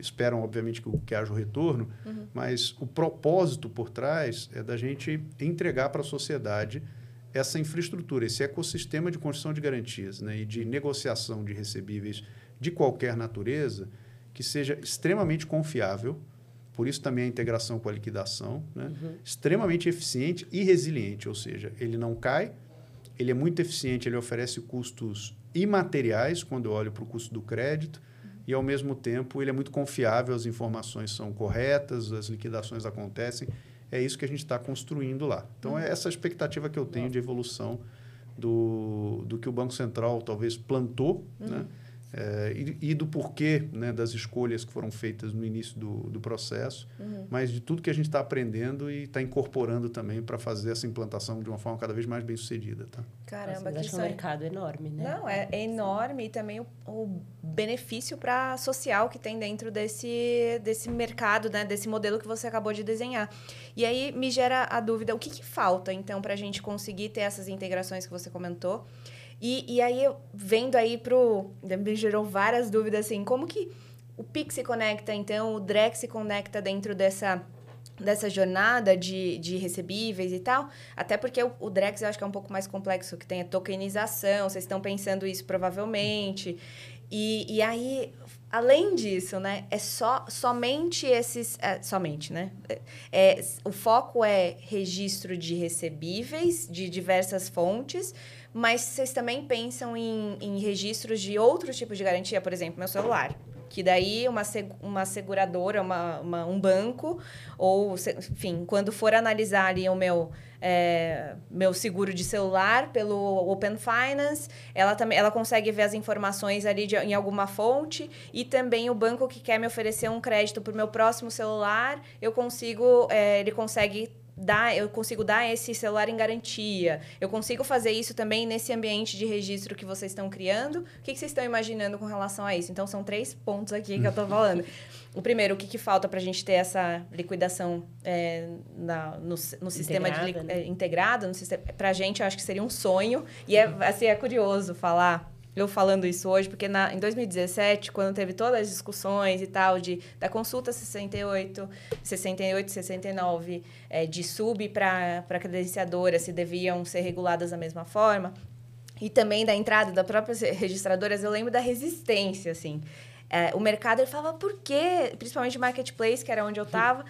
esperam, obviamente, que, que haja o retorno, uhum. mas o propósito por trás é da gente entregar para a sociedade essa infraestrutura, esse ecossistema de construção de garantias né, e de negociação de recebíveis de qualquer natureza que seja extremamente confiável, por isso também a integração com a liquidação, né, uhum. extremamente eficiente e resiliente, ou seja, ele não cai, ele é muito eficiente, ele oferece custos imateriais quando eu olho para o custo do crédito, e, ao mesmo tempo, ele é muito confiável, as informações são corretas, as liquidações acontecem. É isso que a gente está construindo lá. Então, é essa expectativa que eu tenho de evolução do, do que o Banco Central talvez plantou, uhum. né? É, e, e, do porquê né, das escolhas que foram feitas no início do, do processo, uhum. mas de tudo que a gente está aprendendo e está incorporando também para fazer essa implantação de uma forma cada vez mais bem sucedida. Tá? Caramba, Nossa, que um mercado enorme, né? Não, é, é enorme e também o, o benefício para social que tem dentro desse, desse mercado, né, desse modelo que você acabou de desenhar. E aí me gera a dúvida, o que, que falta, então, para a gente conseguir ter essas integrações que você comentou? E, e aí, vendo aí pro... Me gerou várias dúvidas, assim, como que o Pix se conecta, então, o Drex se conecta dentro dessa dessa jornada de, de recebíveis e tal, até porque o, o Drex eu acho que é um pouco mais complexo, que tem a tokenização, vocês estão pensando isso provavelmente, e, e aí, além disso, né, é só, somente esses, é, somente, né, é, é, o foco é registro de recebíveis de diversas fontes, mas vocês também pensam em, em registros de outros tipos de garantia, por exemplo, meu celular. Que daí uma, uma seguradora, uma, uma, um banco, ou, enfim, quando for analisar ali o meu, é, meu seguro de celular pelo Open Finance, ela também ela consegue ver as informações ali de, em alguma fonte e também o banco que quer me oferecer um crédito para o meu próximo celular, eu consigo, é, ele consegue dar, eu consigo dar esse celular em garantia. Eu consigo fazer isso também nesse ambiente de registro que vocês estão criando. O que, que vocês estão imaginando com relação a isso? Então, são três pontos aqui que eu estou falando. o primeiro, o que, que falta para a gente ter essa liquidação é, na, no, no sistema integrada, de, né? é, integrado? Para a gente, eu acho que seria um sonho. E é, assim, é curioso falar eu falando isso hoje, porque na, em 2017, quando teve todas as discussões e tal, de, da consulta 68, 68 69, é, de sub para credenciadora, se deviam ser reguladas da mesma forma, e também da entrada das próprias registradoras, eu lembro da resistência, assim. É, o mercado, ele falava, por quê? Principalmente marketplace, que era onde eu estava.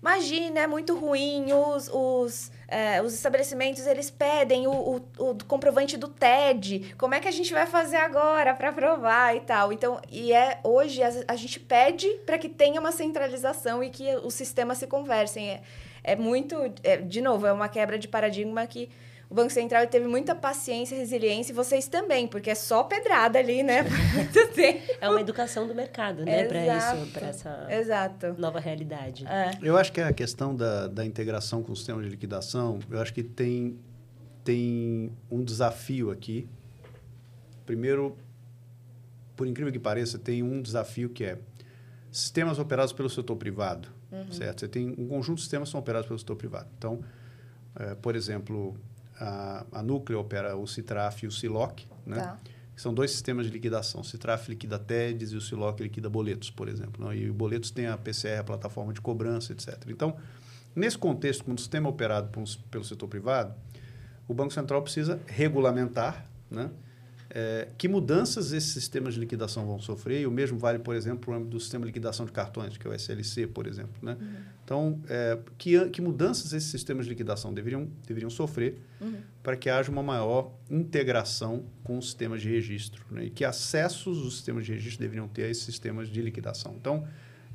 Imagina, é muito ruim, os, os, é, os estabelecimentos eles pedem o, o, o, comprovante do TED. Como é que a gente vai fazer agora para provar e tal? Então, e é hoje a, a gente pede para que tenha uma centralização e que os sistemas se conversem. É, é muito, é, de novo, é uma quebra de paradigma que o Banco Central teve muita paciência, resiliência, e vocês também, porque é só pedrada ali, né? é uma educação do mercado, né? Para isso, para essa Exato. nova realidade. É. Eu acho que a questão da, da integração com o sistema de liquidação, eu acho que tem, tem um desafio aqui. Primeiro, por incrível que pareça, tem um desafio que é sistemas operados pelo setor privado, uhum. certo? Você tem um conjunto de sistemas que são operados pelo setor privado. Então, é, por exemplo, a, a Núcleo opera o Citraf e o Siloc, né? Tá. São dois sistemas de liquidação. O Citraf liquida TEDs e o Siloc liquida boletos, por exemplo. Né? E o boletos tem a PCR, a plataforma de cobrança, etc. Então, nesse contexto, com o sistema operado pelo setor privado, o Banco Central precisa regulamentar, né? É, que mudanças esses sistemas de liquidação vão sofrer? E o mesmo vale, por exemplo, para o âmbito do sistema de liquidação de cartões, que é o SLC, por exemplo. Né? Uhum. Então, é, que, que mudanças esses sistemas de liquidação deveriam, deveriam sofrer uhum. para que haja uma maior integração com os sistemas de registro? Né? E que acessos os sistemas de registro deveriam ter a esses sistemas de liquidação? Então,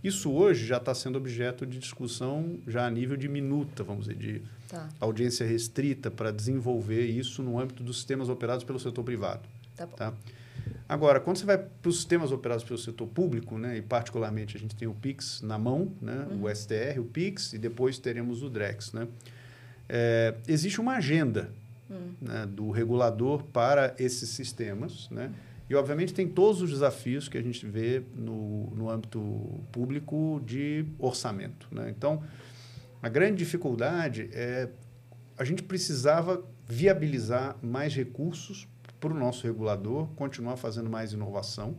isso hoje já está sendo objeto de discussão já a nível de minuta, vamos dizer, de tá. audiência restrita para desenvolver isso no âmbito dos sistemas operados pelo setor privado. Tá bom. Tá? Agora, quando você vai para os sistemas operados pelo setor público, né, e particularmente a gente tem o PIX na mão, né, uhum. o STR, o PIX, e depois teremos o DREX. Né, é, existe uma agenda uhum. né, do regulador para esses sistemas, né, e obviamente tem todos os desafios que a gente vê no, no âmbito público de orçamento. Né. Então, a grande dificuldade é a gente precisava viabilizar mais recursos para o nosso regulador continuar fazendo mais inovação.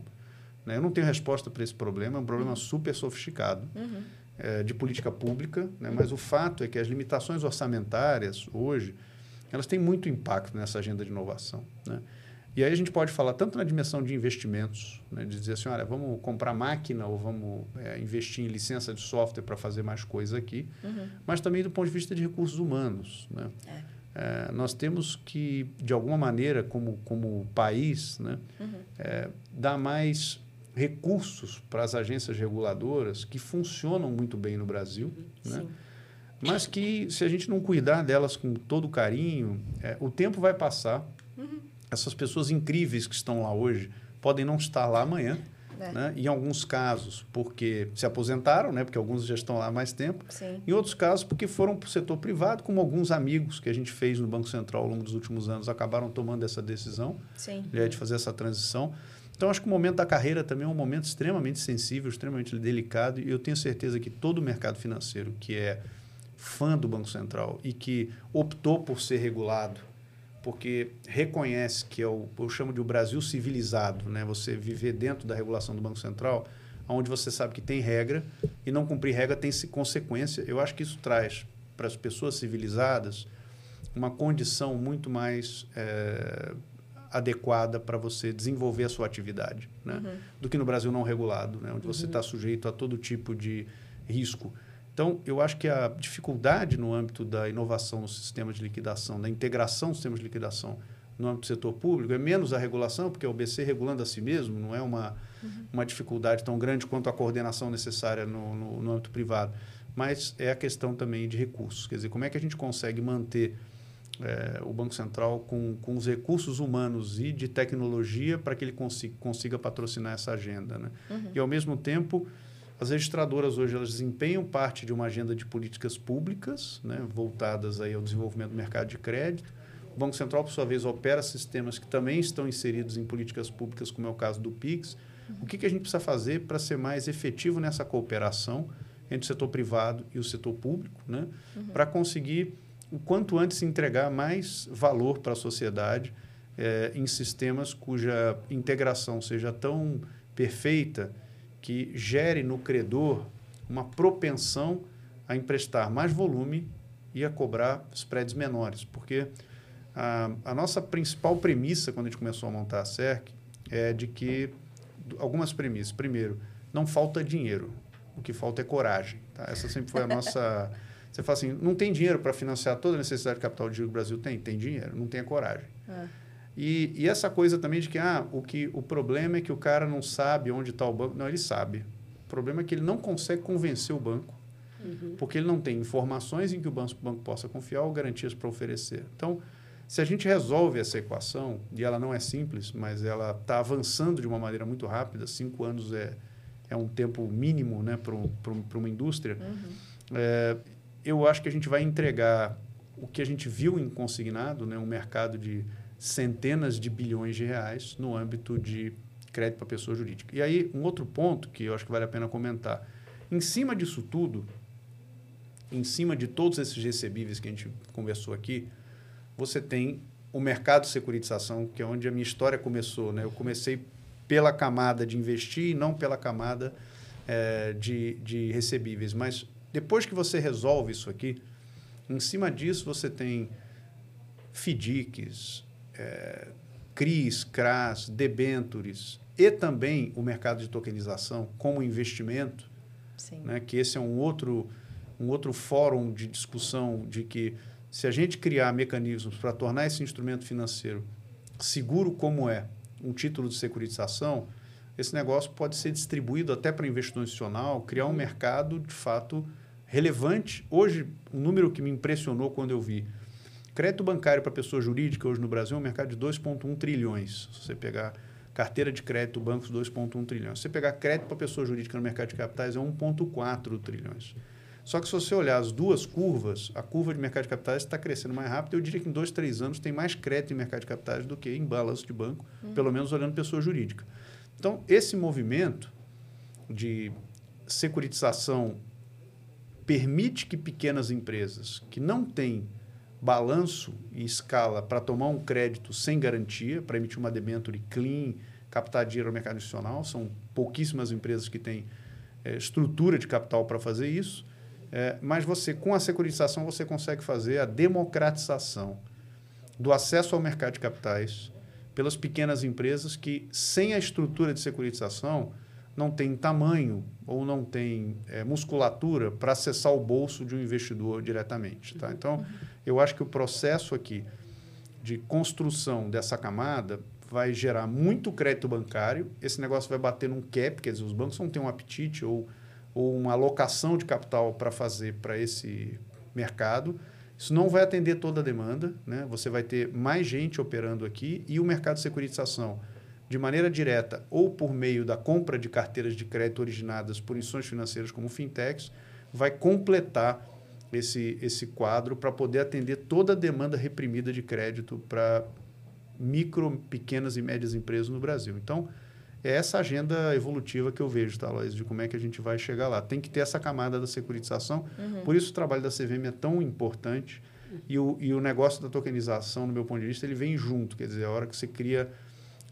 Né? Eu não tenho resposta para esse problema, é um problema uhum. super sofisticado uhum. é, de política pública, né? mas o fato é que as limitações orçamentárias hoje elas têm muito impacto nessa agenda de inovação. Né? E aí a gente pode falar tanto na dimensão de investimentos, né? de dizer assim, olha, vamos comprar máquina ou vamos é, investir em licença de software para fazer mais coisa aqui, uhum. mas também do ponto de vista de recursos humanos. Né? É. É, nós temos que, de alguma maneira, como, como país, né, uhum. é, dar mais recursos para as agências reguladoras que funcionam muito bem no Brasil, uhum. né? mas que, se a gente não cuidar delas com todo carinho, é, o tempo vai passar. Uhum. Essas pessoas incríveis que estão lá hoje podem não estar lá amanhã. É. Né? Em alguns casos, porque se aposentaram, né? porque alguns já estão lá há mais tempo. Sim. Em outros casos, porque foram para o setor privado, como alguns amigos que a gente fez no Banco Central ao longo dos últimos anos acabaram tomando essa decisão né? de fazer essa transição. Então, acho que o momento da carreira também é um momento extremamente sensível, extremamente delicado, e eu tenho certeza que todo o mercado financeiro que é fã do Banco Central e que optou por ser regulado porque reconhece que é o, eu chamo de o Brasil civilizado, né? Você viver dentro da regulação do Banco Central, onde você sabe que tem regra e não cumprir regra tem consequência. Eu acho que isso traz para as pessoas civilizadas uma condição muito mais é, adequada para você desenvolver a sua atividade, né? Uhum. Do que no Brasil não regulado, né? Onde você está uhum. sujeito a todo tipo de risco. Então, eu acho que a dificuldade no âmbito da inovação no sistema de liquidação, da integração dos sistemas de liquidação no âmbito do setor público, é menos a regulação, porque é o BC regulando a si mesmo, não é uma, uhum. uma dificuldade tão grande quanto a coordenação necessária no, no, no, âmbito privado. Mas é a questão também de recursos. Quer dizer, como é que a gente consegue manter é, o Banco Central com, com os recursos humanos e de tecnologia para que ele consiga, consiga patrocinar essa agenda. Né? Uhum. E, ao mesmo tempo, as registradoras hoje elas desempenham parte de uma agenda de políticas públicas, né, voltadas aí ao desenvolvimento do mercado de crédito. O Banco Central, por sua vez, opera sistemas que também estão inseridos em políticas públicas, como é o caso do PIX. Uhum. O que, que a gente precisa fazer para ser mais efetivo nessa cooperação entre o setor privado e o setor público, né, uhum. para conseguir o quanto antes entregar mais valor para a sociedade é, em sistemas cuja integração seja tão perfeita que gere no credor uma propensão a emprestar mais volume e a cobrar spreads menores. Porque a, a nossa principal premissa, quando a gente começou a montar a CERC, é de que algumas premissas. Primeiro, não falta dinheiro, o que falta é coragem. Tá? Essa sempre foi a nossa. Você fala assim: não tem dinheiro para financiar toda a necessidade de capital de giro que o Brasil tem? Tem dinheiro, não tem a coragem. É. E, e, essa coisa também de que, ah, o que o problema é que o cara não sabe onde está o banco. Não, ele sabe. O problema é que ele não consegue convencer o banco, uhum. porque ele não tem informações em que o banco, o banco possa confiar ou garantias para oferecer. Então, se a gente resolve essa equação, e ela não é simples, mas ela está avançando de uma maneira muito rápida, cinco anos é, é um tempo mínimo né, para uma indústria, uhum. é, eu acho que a gente vai entregar o que a gente viu em consignado, né, um mercado de centenas de bilhões de reais no âmbito de crédito para pessoa jurídica. E aí, um outro ponto que eu acho que vale a pena comentar. Em cima disso tudo, em cima de todos esses recebíveis que a gente conversou aqui, você tem o mercado de securitização, que é onde a minha história começou. Né? Eu comecei pela camada de investir e não pela camada é, de, de recebíveis. Mas depois que você resolve isso aqui, em cima disso você tem FDICs, é, CRIs, CRAS, debentures e também o mercado de tokenização como investimento, né, que esse é um outro, um outro fórum de discussão de que se a gente criar mecanismos para tornar esse instrumento financeiro seguro como é um título de securitização, esse negócio pode ser distribuído até para investidor institucional, criar um mercado de fato relevante. Hoje, um número que me impressionou quando eu vi, crédito bancário para pessoa jurídica hoje no Brasil é um mercado de 2,1 trilhões. Se você pegar carteira de crédito, bancos 2,1 trilhões. Se você pegar crédito para pessoa jurídica no mercado de capitais é 1,4 trilhões. Só que se você olhar as duas curvas, a curva de mercado de capitais está crescendo mais rápido. Eu diria que em dois, três anos tem mais crédito em mercado de capitais do que em balanço de banco, uhum. pelo menos olhando pessoa jurídica. Então, esse movimento de securitização permite que pequenas empresas que não têm balanço e escala para tomar um crédito sem garantia, para emitir uma debenture clean, captar dinheiro no mercado institucional, são pouquíssimas empresas que têm é, estrutura de capital para fazer isso, é, mas você, com a securitização, você consegue fazer a democratização do acesso ao mercado de capitais pelas pequenas empresas que, sem a estrutura de securitização, não tem tamanho ou não tem é, musculatura para acessar o bolso de um investidor diretamente. Tá? Então, eu acho que o processo aqui de construção dessa camada vai gerar muito crédito bancário, esse negócio vai bater num cap, quer dizer, os bancos não têm um apetite ou, ou uma alocação de capital para fazer para esse mercado. Isso não vai atender toda a demanda, né? você vai ter mais gente operando aqui e o mercado de securitização de maneira direta ou por meio da compra de carteiras de crédito originadas por instituições financeiras como fintechs, vai completar esse, esse quadro para poder atender toda a demanda reprimida de crédito para micro, pequenas e médias empresas no Brasil. Então, é essa agenda evolutiva que eu vejo, tá, Lois, de como é que a gente vai chegar lá. Tem que ter essa camada da securitização, uhum. por isso o trabalho da CVM é tão importante e o, e o negócio da tokenização, no meu ponto de vista, ele vem junto, quer dizer, a hora que você cria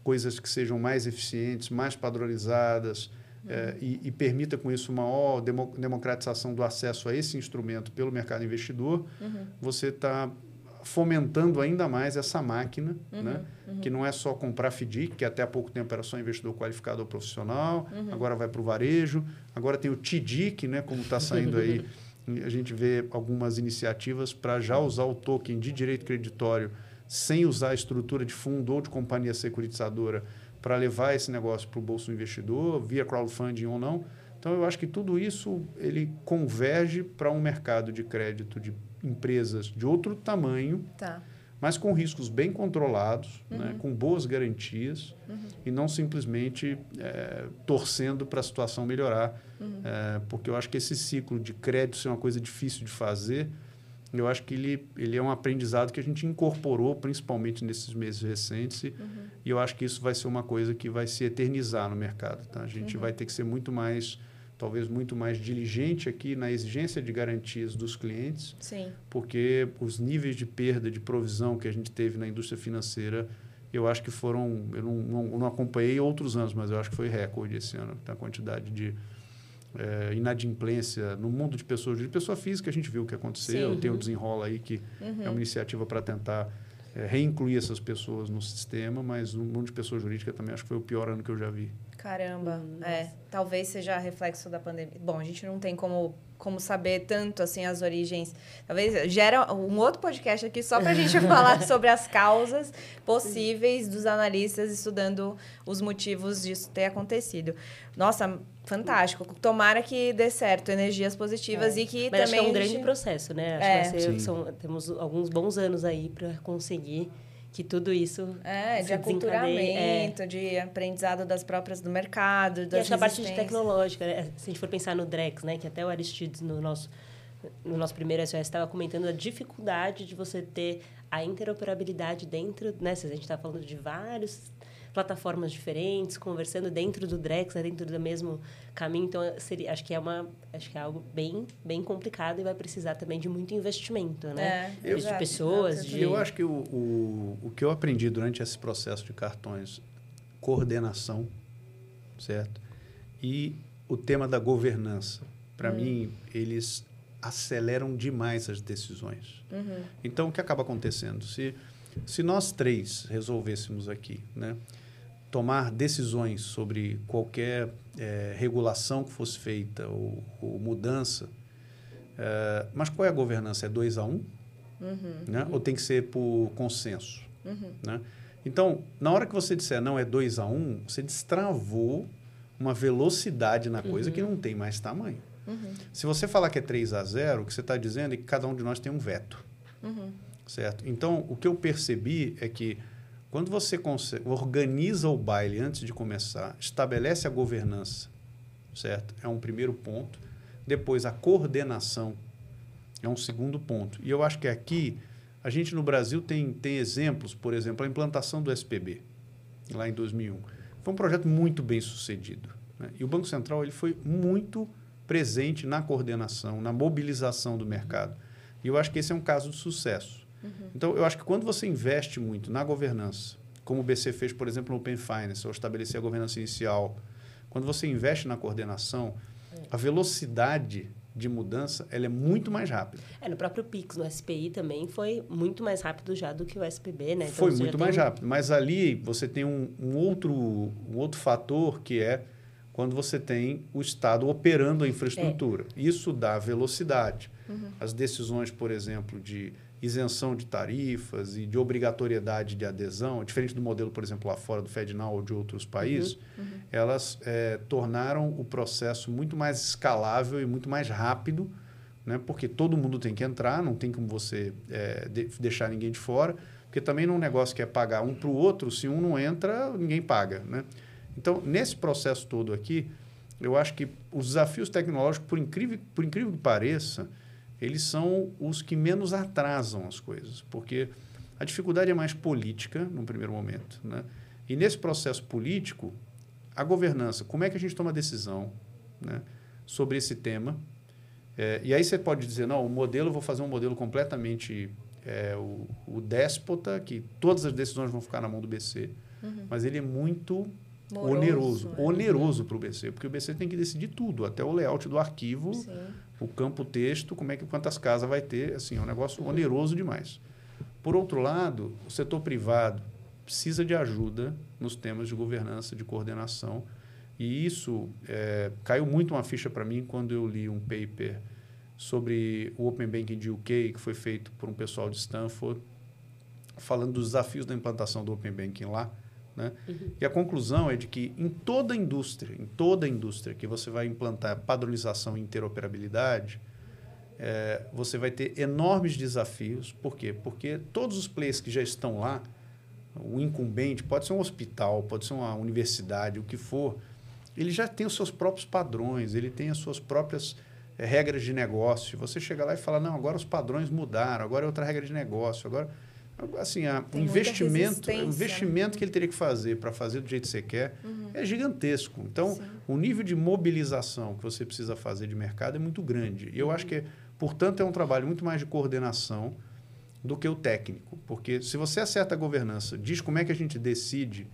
coisas que sejam mais eficientes, mais padronizadas. É, e, e, permita com isso maior demo, democratização do acesso a esse instrumento pelo mercado investidor, uhum. você está fomentando ainda mais essa máquina, uhum, né? Uhum. que não é só comprar FDIC, que até há pouco tempo era só investidor qualificado ou profissional, uhum. agora vai para o varejo, agora tem o TDIC, né? como está saindo aí, a gente vê algumas iniciativas para já usar o token de direito creditório sem usar a estrutura de fundo ou de companhia securitizadora para levar esse negócio para o bolso do investidor, via crowdfunding ou não. Então, eu acho que tudo isso ele converge para um mercado de crédito de empresas de outro tamanho, tá. mas com riscos bem controlados, né, uhum. né, com boas garantias uhum. e não simplesmente é, torcendo para a situação melhorar, uhum. é, porque eu acho que esse ciclo de crédito é uma coisa difícil de fazer eu acho que ele, ele é um aprendizado que a gente incorporou, principalmente nesses meses recentes, e, uhum. E eu acho que isso vai ser uma coisa que vai se eternizar no mercado. Tá? A gente uhum. vai ter que ser muito mais, talvez muito mais diligente aqui na exigência de garantias dos clientes, Sim. porque os níveis de perda de provisão que a gente teve na indústria financeira, eu acho que foram, eu não, não, não acompanhei outros anos, mas eu acho que foi recorde esse ano, a quantidade de é, inadimplência no mundo de pessoas de pessoa física a gente viu o que aconteceu Sim. tem o desenrola aí que uhum. é uma iniciativa para tentar é, reincluir essas pessoas no sistema mas no mundo de pessoa jurídica também acho que foi o pior ano que eu já vi. Caramba hum, é. Talvez seja reflexo da pandemia. Bom a gente não tem como como saber tanto assim as origens. Talvez gera um outro podcast aqui só para a gente falar sobre as causas possíveis dos analistas estudando os motivos disso ter acontecido. Nossa, fantástico. Tomara que dê certo, energias positivas é. e que Mas também. Acho que é um grande processo, né? Acho é. que vai ser, são, temos alguns bons anos aí para conseguir que tudo isso é de aculturamento, é. de aprendizado das próprias do mercado, das e essa parte de tecnológica, né? se a gente for pensar no Drex, né, que até o Aristides no nosso no nosso primeiro SOS estava comentando a dificuldade de você ter a interoperabilidade dentro, né, se a gente está falando de vários plataformas diferentes, conversando dentro do Drex, né, dentro do mesmo caminho. Então, seria, acho que é uma, acho que é algo bem, bem complicado e vai precisar também de muito investimento, né? É, de pessoas. De... Eu acho que o, o, o que eu aprendi durante esse processo de cartões, coordenação, certo? E o tema da governança. Para hum. mim, eles aceleram demais as decisões. Uhum. Então, o que acaba acontecendo? Se se nós três resolvêssemos aqui, né, tomar decisões sobre qualquer é, regulação que fosse feita ou, ou mudança, é, mas qual é a governança? É 2 a 1? Um? Uhum, né? Uhum. Ou tem que ser por consenso? Uhum. Né? Então, na hora que você disser não é 2 a 1, um, você destravou uma velocidade na coisa que uhum. não tem mais tamanho. Uhum. Se você falar que é 3 a 0, o que você está dizendo é que cada um de nós tem um veto. Uhum. Certo? Então, o que eu percebi é que quando você organiza o baile antes de começar, estabelece a governança, certo? É um primeiro ponto. Depois, a coordenação é um segundo ponto. E eu acho que aqui, a gente no Brasil tem, tem exemplos, por exemplo, a implantação do SPB, lá em 2001. Foi um projeto muito bem sucedido. Né? E o Banco Central ele foi muito presente na coordenação, na mobilização do mercado. E eu acho que esse é um caso de sucesso. Uhum. Então, eu acho que quando você investe muito na governança, como o BC fez, por exemplo, no Open Finance, ou estabelecer a governança inicial, quando você investe na coordenação, a velocidade de mudança ela é muito mais rápida. É, no próprio Pix, no SPI também foi muito mais rápido já do que o SPB, né? Então, foi muito mais tem... rápido, mas ali você tem um, um, outro, um outro fator que é quando você tem o Estado operando a infraestrutura. É. Isso dá velocidade. Uhum. As decisões, por exemplo, de isenção de tarifas e de obrigatoriedade de adesão, diferente do modelo, por exemplo, lá fora do FedNow ou de outros países, uhum. Uhum. elas é, tornaram o processo muito mais escalável e muito mais rápido, né? porque todo mundo tem que entrar, não tem como você é, de, deixar ninguém de fora, porque também num negócio que é pagar um para o outro, se um não entra, ninguém paga. Né? Então, nesse processo todo aqui, eu acho que os desafios tecnológicos, por incrível, por incrível que pareça, eles são os que menos atrasam as coisas, porque a dificuldade é mais política, num primeiro momento. Né? E nesse processo político, a governança, como é que a gente toma decisão né, sobre esse tema? É, e aí você pode dizer, não, o modelo, eu vou fazer um modelo completamente é, o, o déspota, que todas as decisões vão ficar na mão do BC, uhum. mas ele é muito Moroso, oneroso, né? oneroso para o BC, porque o BC tem que decidir tudo, até o layout do arquivo, Sim. o campo texto, como é que quantas casas vai ter, assim, é um negócio oneroso demais. Por outro lado, o setor privado precisa de ajuda nos temas de governança, de coordenação, e isso é, caiu muito uma ficha para mim quando eu li um paper sobre o Open Banking de UK, que foi feito por um pessoal de Stanford, falando dos desafios da implantação do Open Banking lá, né? Uhum. E a conclusão é de que em toda indústria, em toda indústria que você vai implantar padronização e interoperabilidade, é, você vai ter enormes desafios. Por quê? Porque todos os players que já estão lá, o incumbente, pode ser um hospital, pode ser uma universidade, o que for, ele já tem os seus próprios padrões, ele tem as suas próprias é, regras de negócio. Você chega lá e fala, não, agora os padrões mudaram, agora é outra regra de negócio, agora assim, a, o investimento, o investimento que ele teria que fazer para fazer do jeito que você quer uhum. é gigantesco. Então, Sim. o nível de mobilização que você precisa fazer de mercado é muito grande. E eu acho que, portanto, é um trabalho muito mais de coordenação do que o técnico. Porque se você acerta a governança, diz como é que a gente decide,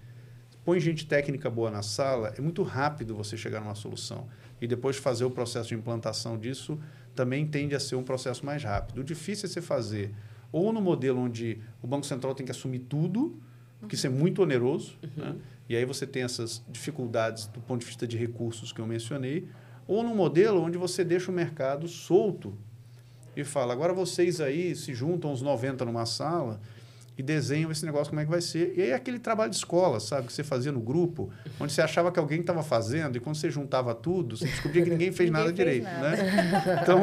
põe gente técnica boa na sala, é muito rápido você chegar numa solução. E depois fazer o processo de implantação disso também tende a ser um processo mais rápido. O difícil é você fazer ou no modelo onde o Banco Central tem que assumir tudo, que isso é muito oneroso, uhum. né? e aí você tem essas dificuldades do ponto de vista de recursos que eu mencionei, ou no modelo onde você deixa o mercado solto e fala, agora vocês aí se juntam os 90 numa sala e desenham esse negócio como é que vai ser. E aí é aquele trabalho de escola, sabe, que você fazia no grupo, onde você achava que alguém estava fazendo e quando você juntava tudo, você descobria que ninguém fez ninguém nada fez direito, nada. né? Então,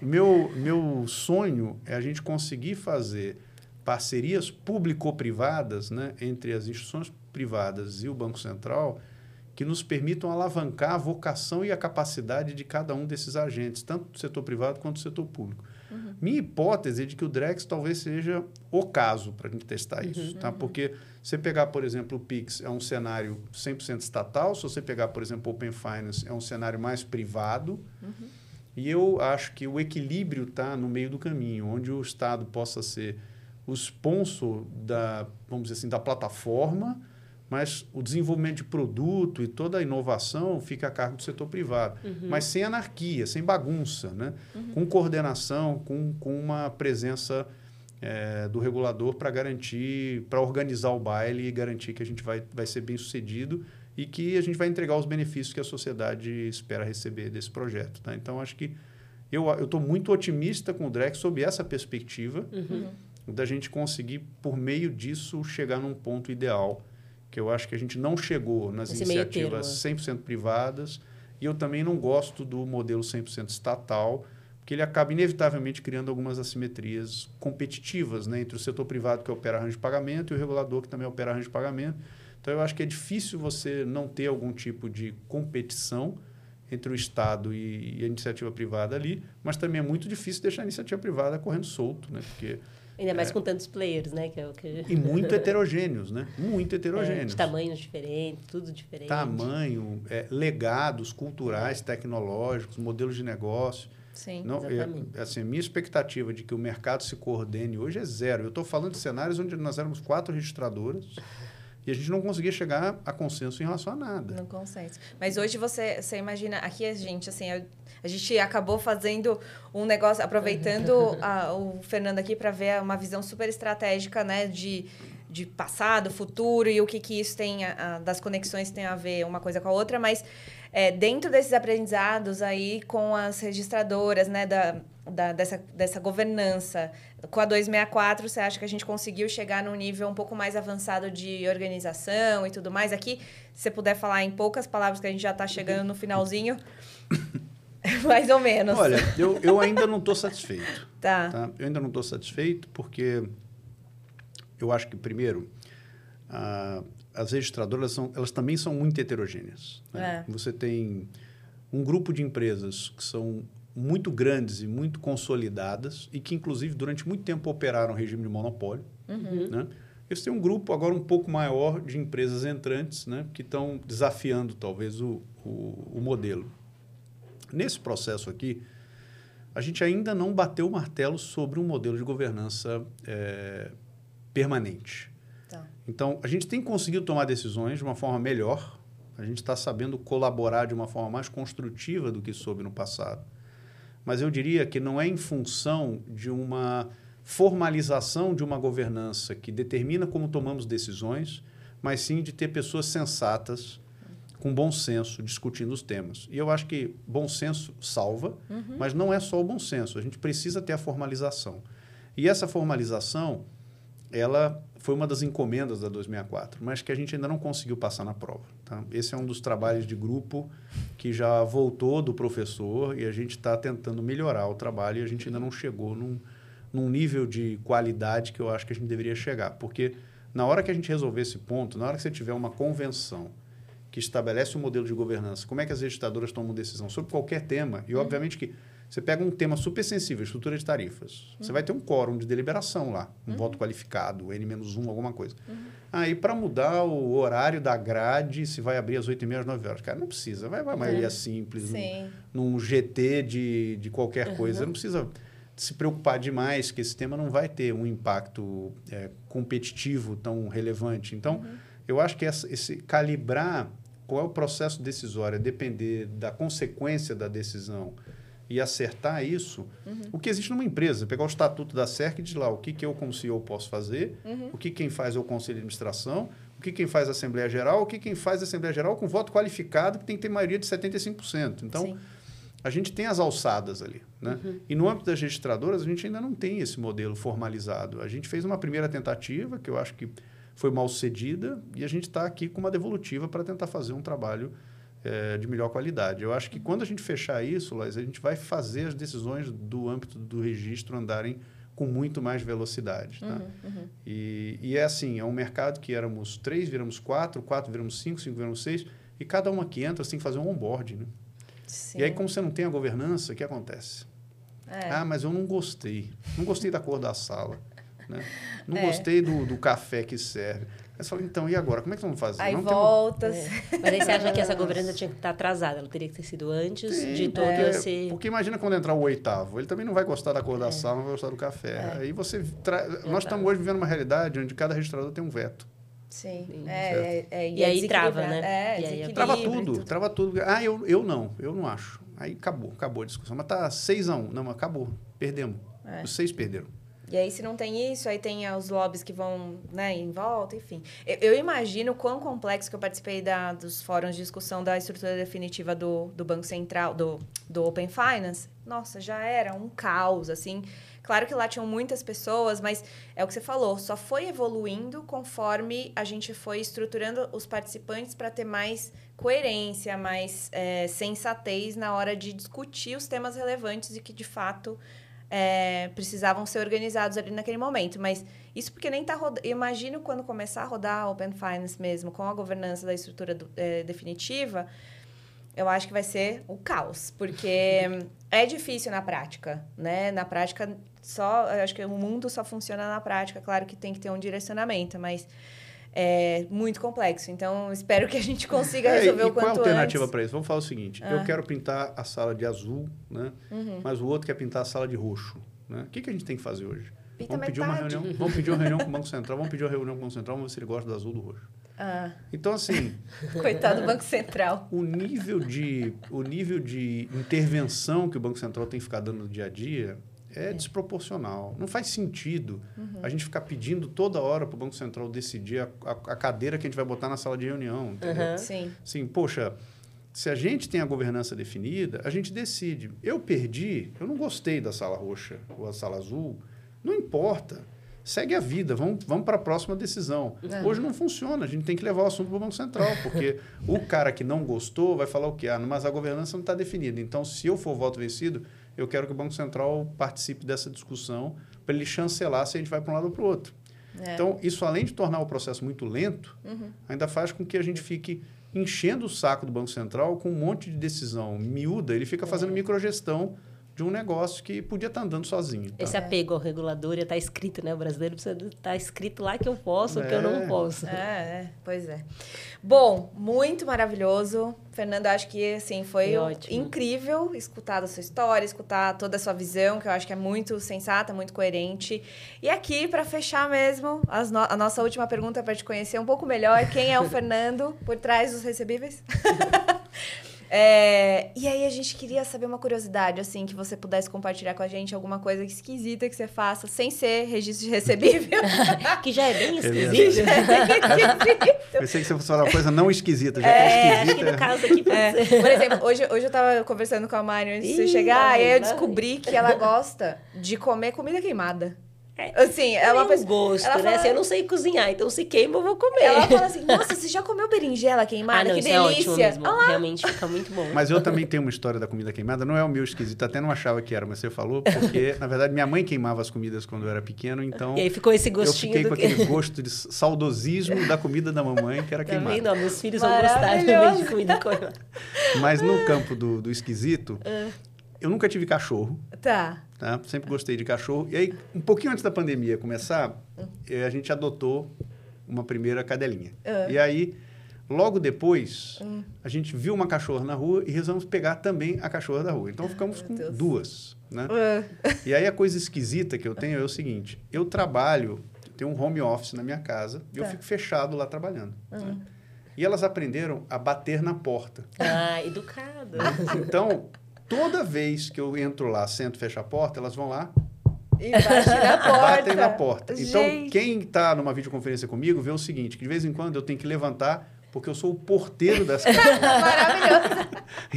meu, meu sonho é a gente conseguir fazer parcerias público-privadas né, entre as instituições privadas e o Banco Central que nos permitam alavancar a vocação e a capacidade de cada um desses agentes, tanto do setor privado quanto do setor público. Uhum. Minha hipótese é de que o Drex talvez seja o caso para a gente testar uhum. isso, tá? Porque você pegar, por exemplo, o Pix é um cenário 100% estatal, se você pegar, por exemplo, o Open Finance é um cenário mais privado, uhum. E eu acho que o equilíbrio está no meio do caminho, onde o Estado possa ser o sponsor da, vamos dizer assim, da plataforma, mas o desenvolvimento de produto e toda a inovação fica a cargo do setor privado. Uhum. Mas sem anarquia, sem bagunça, né? Uhum. com coordenação, com, com uma presença é, do regulador para garantir, para organizar o baile e garantir que a gente vai, vai ser bem sucedido e que a gente vai entregar os benefícios que a sociedade espera receber desse projeto. Tá? Então, acho que eu estou muito otimista com o Drex sob essa perspectiva uhum. da gente conseguir, por meio disso, chegar num ponto ideal, que eu acho que a gente não chegou nas Esse iniciativas 100% privadas, e eu também não gosto do modelo 100% estatal, porque ele acaba inevitavelmente criando algumas assimetrias competitivas né, entre o setor privado que opera arranjo de pagamento e o regulador que também opera arranjo de pagamento. Então, eu acho que é difícil você não ter algum tipo de competição entre o Estado e, a iniciativa privada ali, mas também é muito difícil deixar a iniciativa privada correndo solto, né? Porque Ainda mais é, com tantos players, né? Que é o que... E muito heterogêneos, né? Muito heterogêneos. É, de tamanhos diferentes, tudo diferente. Tamanho, é, legados culturais, tecnológicos, modelos de negócio. Sim, Não, é, exatamente. É, assim, minha expectativa de que o mercado se coordene hoje é zero. Eu estou falando de cenários onde nós éramos quatro registradoras e a gente não conseguia chegar a consenso em relação a nada. No consenso. Mas hoje você, você imagina, aqui a gente, assim, a, a gente acabou fazendo um negócio, aproveitando a, o Fernando aqui para ver uma visão super estratégica, né, de, de passado, futuro e o que, que isso tem, a, das conexões tem a ver uma coisa com a outra, mas é, dentro desses aprendizados aí com as registradoras, né, da, da, dessa, dessa governança, com a 264, você acha que a gente conseguiu chegar num nível um pouco mais avançado de organização e tudo mais? Aqui, se você puder falar em poucas palavras, que a gente já está chegando no finalzinho. mais ou menos. Olha, eu, eu ainda não estou satisfeito. Tá. tá. Eu ainda não estou satisfeito porque eu acho que, primeiro, a, as registradoras são, elas também são muito heterogêneas. Né? É. Você tem um grupo de empresas que são muito grandes e muito consolidadas e que, inclusive, durante muito tempo operaram regime de monopólio. Uhum. Né? Eles têm um grupo agora um pouco maior de empresas entrantes né, que estão desafiando, talvez, o, o, o, modelo. Nesse processo aqui, a gente ainda não bateu o martelo sobre um modelo de governança é, permanente. Tá. Então, a gente tem conseguido tomar decisões de uma forma melhor, a gente está sabendo colaborar de uma forma mais construtiva do que soube no passado mas eu diria que não é em função de uma formalização de uma governança que determina como tomamos decisões, mas sim de ter pessoas sensatas, com bom senso, discutindo os temas. E eu acho que bom senso salva, uhum. mas não é só o bom senso, a gente precisa ter a formalização. E essa formalização, ela foi uma das encomendas da 264, mas que a gente ainda não conseguiu passar na prova. Tá? Esse é um dos trabalhos de grupo que já voltou do professor e a gente está tentando melhorar o trabalho e a gente ainda não chegou num, num nível de qualidade que eu acho que a gente deveria chegar. Porque na hora que a gente resolver esse ponto, na hora que você tiver uma convenção que estabelece um modelo de governança, como é que as registradoras tomam decisão sobre qualquer tema, e obviamente que você pega um tema super sensível, estrutura de tarifas. Uhum. Você vai ter um quórum de deliberação lá, um uhum. voto qualificado, N-1, alguma coisa. Uhum. Aí, para mudar o horário da grade, se vai abrir às 8h30, às 9 horas. Cara, não precisa. Vai, vai maioria simples, num, num, GT de, de qualquer coisa. Não precisa se preocupar demais, que esse tema não vai ter um impacto é, competitivo tão relevante. Então, uhum. eu acho que essa, esse calibrar qual é o processo decisório, é depender da consequência da decisão e acertar isso, uhum. o que existe numa empresa, pegar o estatuto da SERC e dizer lá o que, que eu, como CEO, posso fazer, uhum. o que quem faz é o Conselho de Administração, o que quem faz a Assembleia Geral, o que quem faz a Assembleia Geral com voto qualificado, que tem que ter maioria de 75%. Então, Sim. a gente tem as alçadas ali. Né? Uhum. E no âmbito das registradoras, a gente ainda não tem esse modelo formalizado. A gente fez uma primeira tentativa, que eu acho que foi mal sucedida, e a gente está aqui com uma devolutiva para tentar fazer um trabalho é, de melhor qualidade. Eu acho que quando a gente fechar isso, Laís, a gente vai fazer as decisões do âmbito do registro andarem com muito mais velocidade. Tá? Uhum, uhum. E, e, é assim, é um mercado que éramos três, viramos quatro, quatro viramos cinco, cinco viramos seis, e cada uma que entra, você tem que fazer um onboard. Né? E aí, como você não tem a governança, o que acontece? É. Ah, mas eu não gostei. Não gostei da cor da sala. Né? Não é. gostei do, do café que serve. Aí você fala, então, e agora? Como é que vamos fazer? Aí voltas. É. Mas aí você acha que essa governança tinha que estar atrasada? Ela teria que ter sido antes Sim, de todo porque, esse... Porque imagina quando entrar o oitavo. Ele também não vai gostar da cor da é. sala, não vai gostar do café. É. Aí você... Tra... Nós estamos hoje vivendo uma realidade onde cada registrador tem um veto. Sim. É, é, e, aí trava, né? É, e aí trava tudo, tudo, trava tudo. Ah, eu, eu não, eu não acho. Aí acabou, acabou a discussão. Mas tá 6 a 1 um. Não, acabou. Perdemos. Os seis perderam. E aí, se não tem isso, aí tem os lobbies que vão né, em volta, enfim. Eu, eu imagino quão complexo que eu participei da, dos fóruns de discussão da estrutura definitiva do, do Banco Central, do, do Open Finance. Nossa, já era um caos, assim. Claro que lá tinham muitas pessoas, mas é o que você falou, só foi evoluindo conforme a gente foi estruturando os participantes para ter mais coerência, mais é, sensatez na hora de discutir os temas relevantes e que, de fato, é, precisavam ser organizados ali naquele momento. Mas isso porque nem está rodando. Imagino quando começar a rodar Open Finance mesmo, com a governança da estrutura do, é, definitiva, eu acho que vai ser o caos, porque é difícil na prática, né? Na prática, só. Acho que o mundo só funciona na prática. Claro que tem que ter um direcionamento, mas é muito complexo. Então, espero que a gente consiga é, resolver é, o quanto antes. Qual a alternativa para isso? Vamos falar o seguinte: ah. eu quero pintar a sala de azul, né? Uhum. Mas o outro quer pintar a sala de roxo. Né? O que, que a gente tem que fazer hoje? Pinta vamos pedir, uma reunião, vamos pedir uma reunião com o Banco Central, vamos pedir uma reunião com o Banco Central, vamos ver se ele gosta do azul ou do roxo. Ah. Então, assim. Coitado do Banco Central. O nível, de, o nível de intervenção que o Banco Central tem que ficar dando no dia a dia é, é. desproporcional. Não faz sentido uhum. a gente ficar pedindo toda hora para o Banco Central decidir a, a, a, cadeira que a gente vai botar na sala de reunião. Entendeu? Uhum. Sim. Sim, poxa, se a gente tem a governança definida, a gente decide. Eu perdi, eu não gostei da sala roxa ou a sala azul, não importa. Segue a vida, vamos, vamos para a próxima decisão. Uhum. Hoje não funciona, a gente tem que levar o assunto para o Banco Central, porque o cara que não gostou vai falar o quê? Ah, mas a governança não está definida. Então, se eu for voto vencido, eu quero que o Banco Central participe dessa discussão para ele chancelar se a gente vai para um lado ou para o outro. É. Então, isso além de tornar o processo muito lento, uhum. ainda faz com que a gente fique enchendo o saco do Banco Central com um monte de decisão miúda, ele fica fazendo é. microgestão de um negócio que podia estar tá andando sozinho. Tá? Esse apego ao regulador está escrito, né? O brasileiro precisa estar tá escrito lá que eu posso, é. que eu não é. posso. É, é, pois é. Bom, muito maravilhoso. Fernando, acho que assim foi incrível escutar a sua história, escutar toda a sua visão, que eu acho que é muito sensata, muito coerente. E aqui, para fechar mesmo, no a nossa última pergunta para te conhecer um pouco melhor, quem é o Fernando por trás dos recebíveis? É, e aí a gente queria saber uma curiosidade, assim, que você pudesse compartilhar com a gente alguma coisa esquisita que você faça, sem ser registro de recebível. que já é bem esquisito. Já é bem esquisito. Pensei que você fosse falar uma coisa não esquisita, já é, é esquisita. Acho que no caso aqui é. Por exemplo, hoje, hoje eu tava conversando com a Mari antes de você chegar, e aí eu descobri que ela gosta de comer comida queimada. É, assim, é uma pessoa. gosto, ela né? Fala... Assim, eu não sei cozinhar, então se queima eu vou comer. Ela fala assim: Nossa, você já comeu berinjela queimada? Ah, não, que isso delícia. É ótimo mesmo. Ah, Realmente fica muito bom. Mas eu também tenho uma história da comida queimada. Não é o meu esquisito, até não achava que era, mas você falou, porque na verdade minha mãe queimava as comidas quando eu era pequeno, então. E aí ficou esse gostinho. Eu fiquei com aquele gosto de saudosismo da comida da mamãe, que era tá queimada. Vendo? meus filhos vão gostar também de comida queimada. Mas no campo do, do esquisito, ah. eu nunca tive cachorro. Tá. Tá? Sempre gostei de cachorro. E aí, um pouquinho antes da pandemia começar, eh, a gente adotou uma primeira cadelinha. Uhum. E aí, logo depois, uhum. a gente viu uma cachorra na rua e resolvemos pegar também a cachorra da rua. Então, ficamos com Deus. duas. Né? Uhum. E aí, a coisa esquisita que eu tenho é o seguinte. Eu trabalho, tenho um home office na minha casa e eu tá. fico fechado lá trabalhando. Né? E elas aprenderam a bater na porta. Ah, educado. Então, toda vez que eu entro lá, sento, fecho a porta, elas vão lá e batem na porta. Batem na porta. Então, quem está numa videoconferência comigo vê o seguinte, que de vez em quando eu tenho que levantar porque eu sou o porteiro dessa casa. Maravilhoso.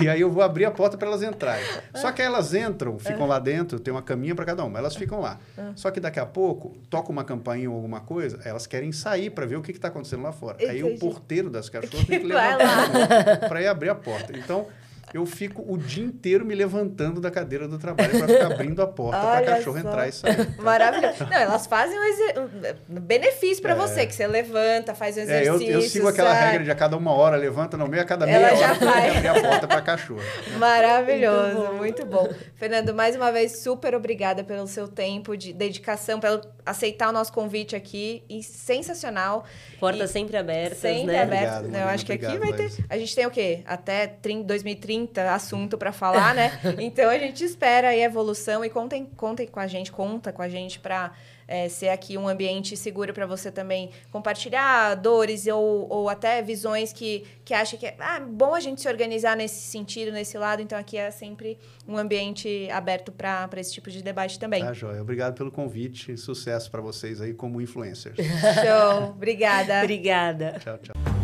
E aí eu vou abrir a porta para elas entrarem. Só que elas entram, ficam lá dentro, tem uma caminha para cada uma, elas ficam lá. Só que daqui a pouco, toca uma campainha ou alguma coisa, elas querem sair para ver o que está acontecendo lá fora. Aí o porteiro das cachorras tem que levantar para ir abrir a porta. Então, eu fico o dia inteiro me levantando da cadeira do trabalho para ficar abrindo a porta para cachorro só. entrar e sair. Maravilhoso. Não, elas fazem um, benefício para é. você, que você levanta, faz o exercício. É, eu, eu, sigo aquela sai. regra de a cada uma hora levanta, no meio a cada meia Ela hora já abrir a porta para cachorro. Maravilhoso, muito bom. muito bom. Fernando, mais uma vez, super obrigada pelo seu tempo de dedicação, pelo aceitar o nosso convite aqui. E sensacional. Portas sempre abertas, sempre né? Sempre abertas. Eu acho que aqui vai ter. A gente tem o quê? Até 30, 2030 30 assunto para falar, né? Então a gente espera aí a evolução e contem, contem com a gente, conta com a gente para é, ser aqui um ambiente seguro para você também compartilhar dores ou, ou até visões que, que acha que é ah, bom a gente se organizar nesse sentido, nesse lado. Então, aqui é sempre um ambiente aberto para esse tipo de debate também. Tá, Joia. Obrigado pelo convite. Sucesso para vocês aí como influencers. Show. Obrigada. Obrigada. Tchau, tchau.